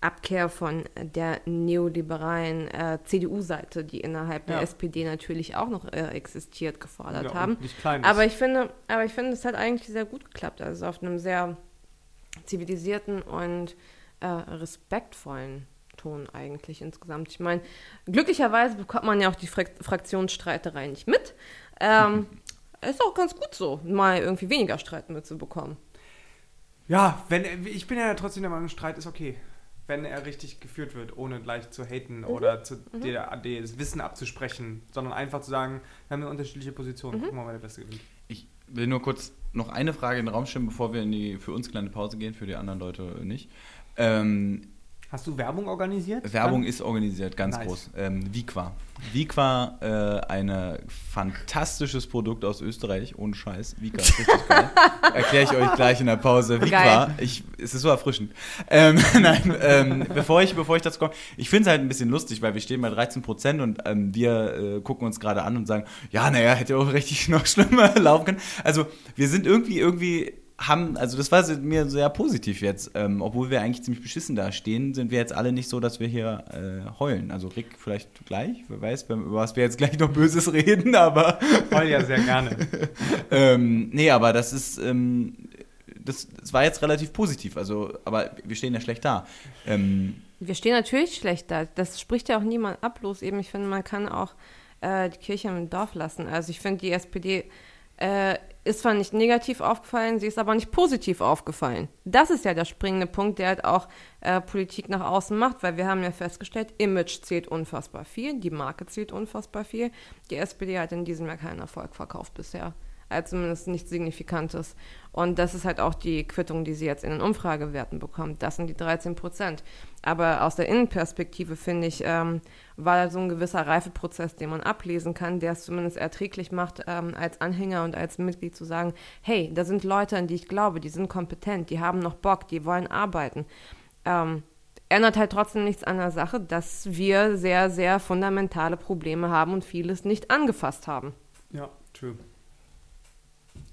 Abkehr von der neoliberalen äh, CDU-Seite, die innerhalb der Ja. SPD natürlich auch noch äh, existiert, gefordert Ja, haben. Aber ich finde, aber ich finde, es hat eigentlich sehr gut geklappt. Also auf einem sehr zivilisierten und äh, respektvollen Ton eigentlich insgesamt. Ich meine, glücklicherweise bekommt man ja auch die Frak Fraktionsstreiterei nicht mit. Ähm, ist auch ganz gut so, mal irgendwie weniger Streit mitzubekommen. Ja, wenn ich bin ja trotzdem der Meinung, Streit ist okay. Wenn er richtig geführt wird, ohne gleich zu haten oder zu der das Wissen abzusprechen, sondern einfach zu sagen, wir haben eine unterschiedliche Position, gucken wir mal, wer der Beste gewinnt. Ich will nur kurz noch eine Frage in den Raum stellen, bevor wir in die für uns kleine Pause gehen, für die anderen Leute nicht. Ähm, Hast du Werbung organisiert? Werbung Dann? ist organisiert, ganz Nice. groß. Ähm, Viqua. Viqua, äh, ein fantastisches Produkt aus Österreich, ohne Scheiß. Viqua ist richtig geil. Erkläre ich euch gleich in der Pause. Viqua, ich, es ist so erfrischend. Ähm, nein, ähm, bevor, ich, bevor ich dazu komme, ich finde es halt ein bisschen lustig, weil wir stehen bei 13 Prozent und ähm, wir äh, gucken uns gerade an und sagen, ja, naja, hätte auch richtig noch schlimmer laufen können. Also wir sind irgendwie, irgendwie haben, also das war mir sehr positiv jetzt, ähm, obwohl wir eigentlich ziemlich beschissen da stehen, sind wir jetzt alle nicht so, dass wir hier äh, heulen. Also Rick vielleicht gleich, wer weiß, über was wir jetzt gleich noch Böses reden, aber Voll ja sehr gerne. ähm, nee, aber das ist, ähm, das, das war jetzt relativ positiv, also, aber wir stehen ja schlecht da. Ähm, Wir stehen natürlich schlecht da. Das spricht ja auch niemand ab, bloß eben, ich finde, man kann auch äh, die Kirche im Dorf lassen. Also ich finde, die SPD äh, ist zwar nicht negativ aufgefallen, sie ist aber nicht positiv aufgefallen. Das ist ja der springende Punkt, der halt auch äh, Politik nach außen macht, weil wir haben ja festgestellt, Image zählt unfassbar viel, die Marke zählt unfassbar viel. Die SPD hat in diesem Jahr keinen Erfolg verkauft bisher. Also zumindest nichts Signifikantes. Und das ist halt auch die Quittung, die sie jetzt in den Umfragewerten bekommt. Das sind die 13 Prozent. Aber aus der Innenperspektive, finde ich, ähm, war da so ein gewisser Reifeprozess, den man ablesen kann, der es zumindest erträglich macht, ähm, als Anhänger und als Mitglied zu sagen, hey, da sind Leute, an die ich glaube, die sind kompetent, die haben noch Bock, die wollen arbeiten. Ähm, ändert halt trotzdem nichts an der Sache, dass wir sehr, sehr fundamentale Probleme haben und vieles nicht angefasst haben. Ja, true.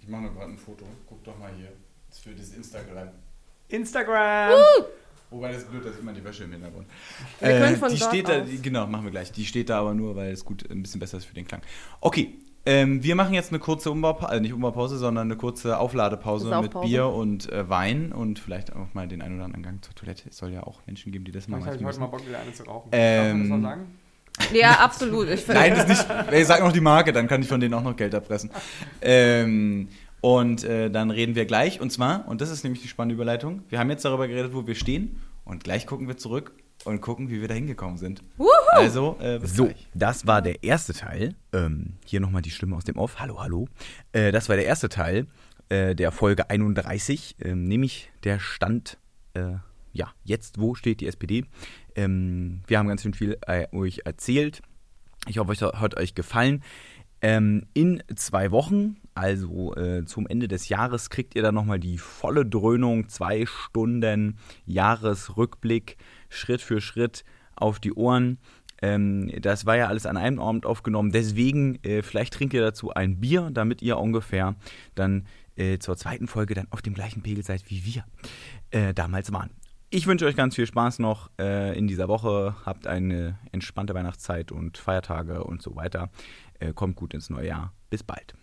Ich mache noch gerade ein Foto, guck doch mal hier, das ist für das Instagram. Instagram! Wobei das ist blöd, dass immer die Wäsche im Hintergrund. Wir können von die dort steht da, die, genau, machen wir gleich. Die steht da aber nur, weil es gut ein bisschen besser ist für den Klang. Okay, ähm, wir machen jetzt eine kurze Umbaupause, äh, nicht Umbaupause, sondern eine kurze Aufladepause mit. Bier und äh, Wein und vielleicht auch mal den einen oder anderen Gang zur Toilette. Es soll ja auch Menschen geben, die das habe machen ich heute mal. Bock, wieder eine zu rauchen. Ähm, Darf man das mal sagen? Ja, absolut. Nein, das ist nicht. Ich sag noch die Marke, dann kann ich von denen auch noch Geld erpressen. Ähm, und äh, dann reden wir gleich. Und zwar, und das ist nämlich die spannende Überleitung, wir haben jetzt darüber geredet, wo wir stehen. Und gleich gucken wir zurück und gucken, wie wir da hingekommen sind. Also, äh, bis So, gleich. das war der erste Teil. Ähm, hier nochmal die Stimme aus dem Off. Hallo, hallo. Äh, das war der erste Teil äh, der Folge 31, ähm, nämlich der Stand, äh, ja, jetzt, wo steht die SPD? Ähm, wir haben ganz schön viel äh, euch erzählt. Ich hoffe, es hat euch gefallen. Ähm, in zwei Wochen, also äh, zum Ende des Jahres, kriegt ihr dann nochmal die volle Dröhnung, zwei Stunden Jahresrückblick, Schritt für Schritt auf die Ohren. Ähm, das war ja alles an einem Abend aufgenommen. Deswegen, äh, vielleicht trinkt ihr dazu ein Bier, damit ihr ungefähr dann äh, zur zweiten Folge dann auf dem gleichen Pegel seid, wie wir äh, damals waren. Ich wünsche euch ganz viel Spaß noch äh, in dieser Woche. Habt eine entspannte Weihnachtszeit und Feiertage und so weiter. Äh, kommt gut ins neue Jahr. Bis bald.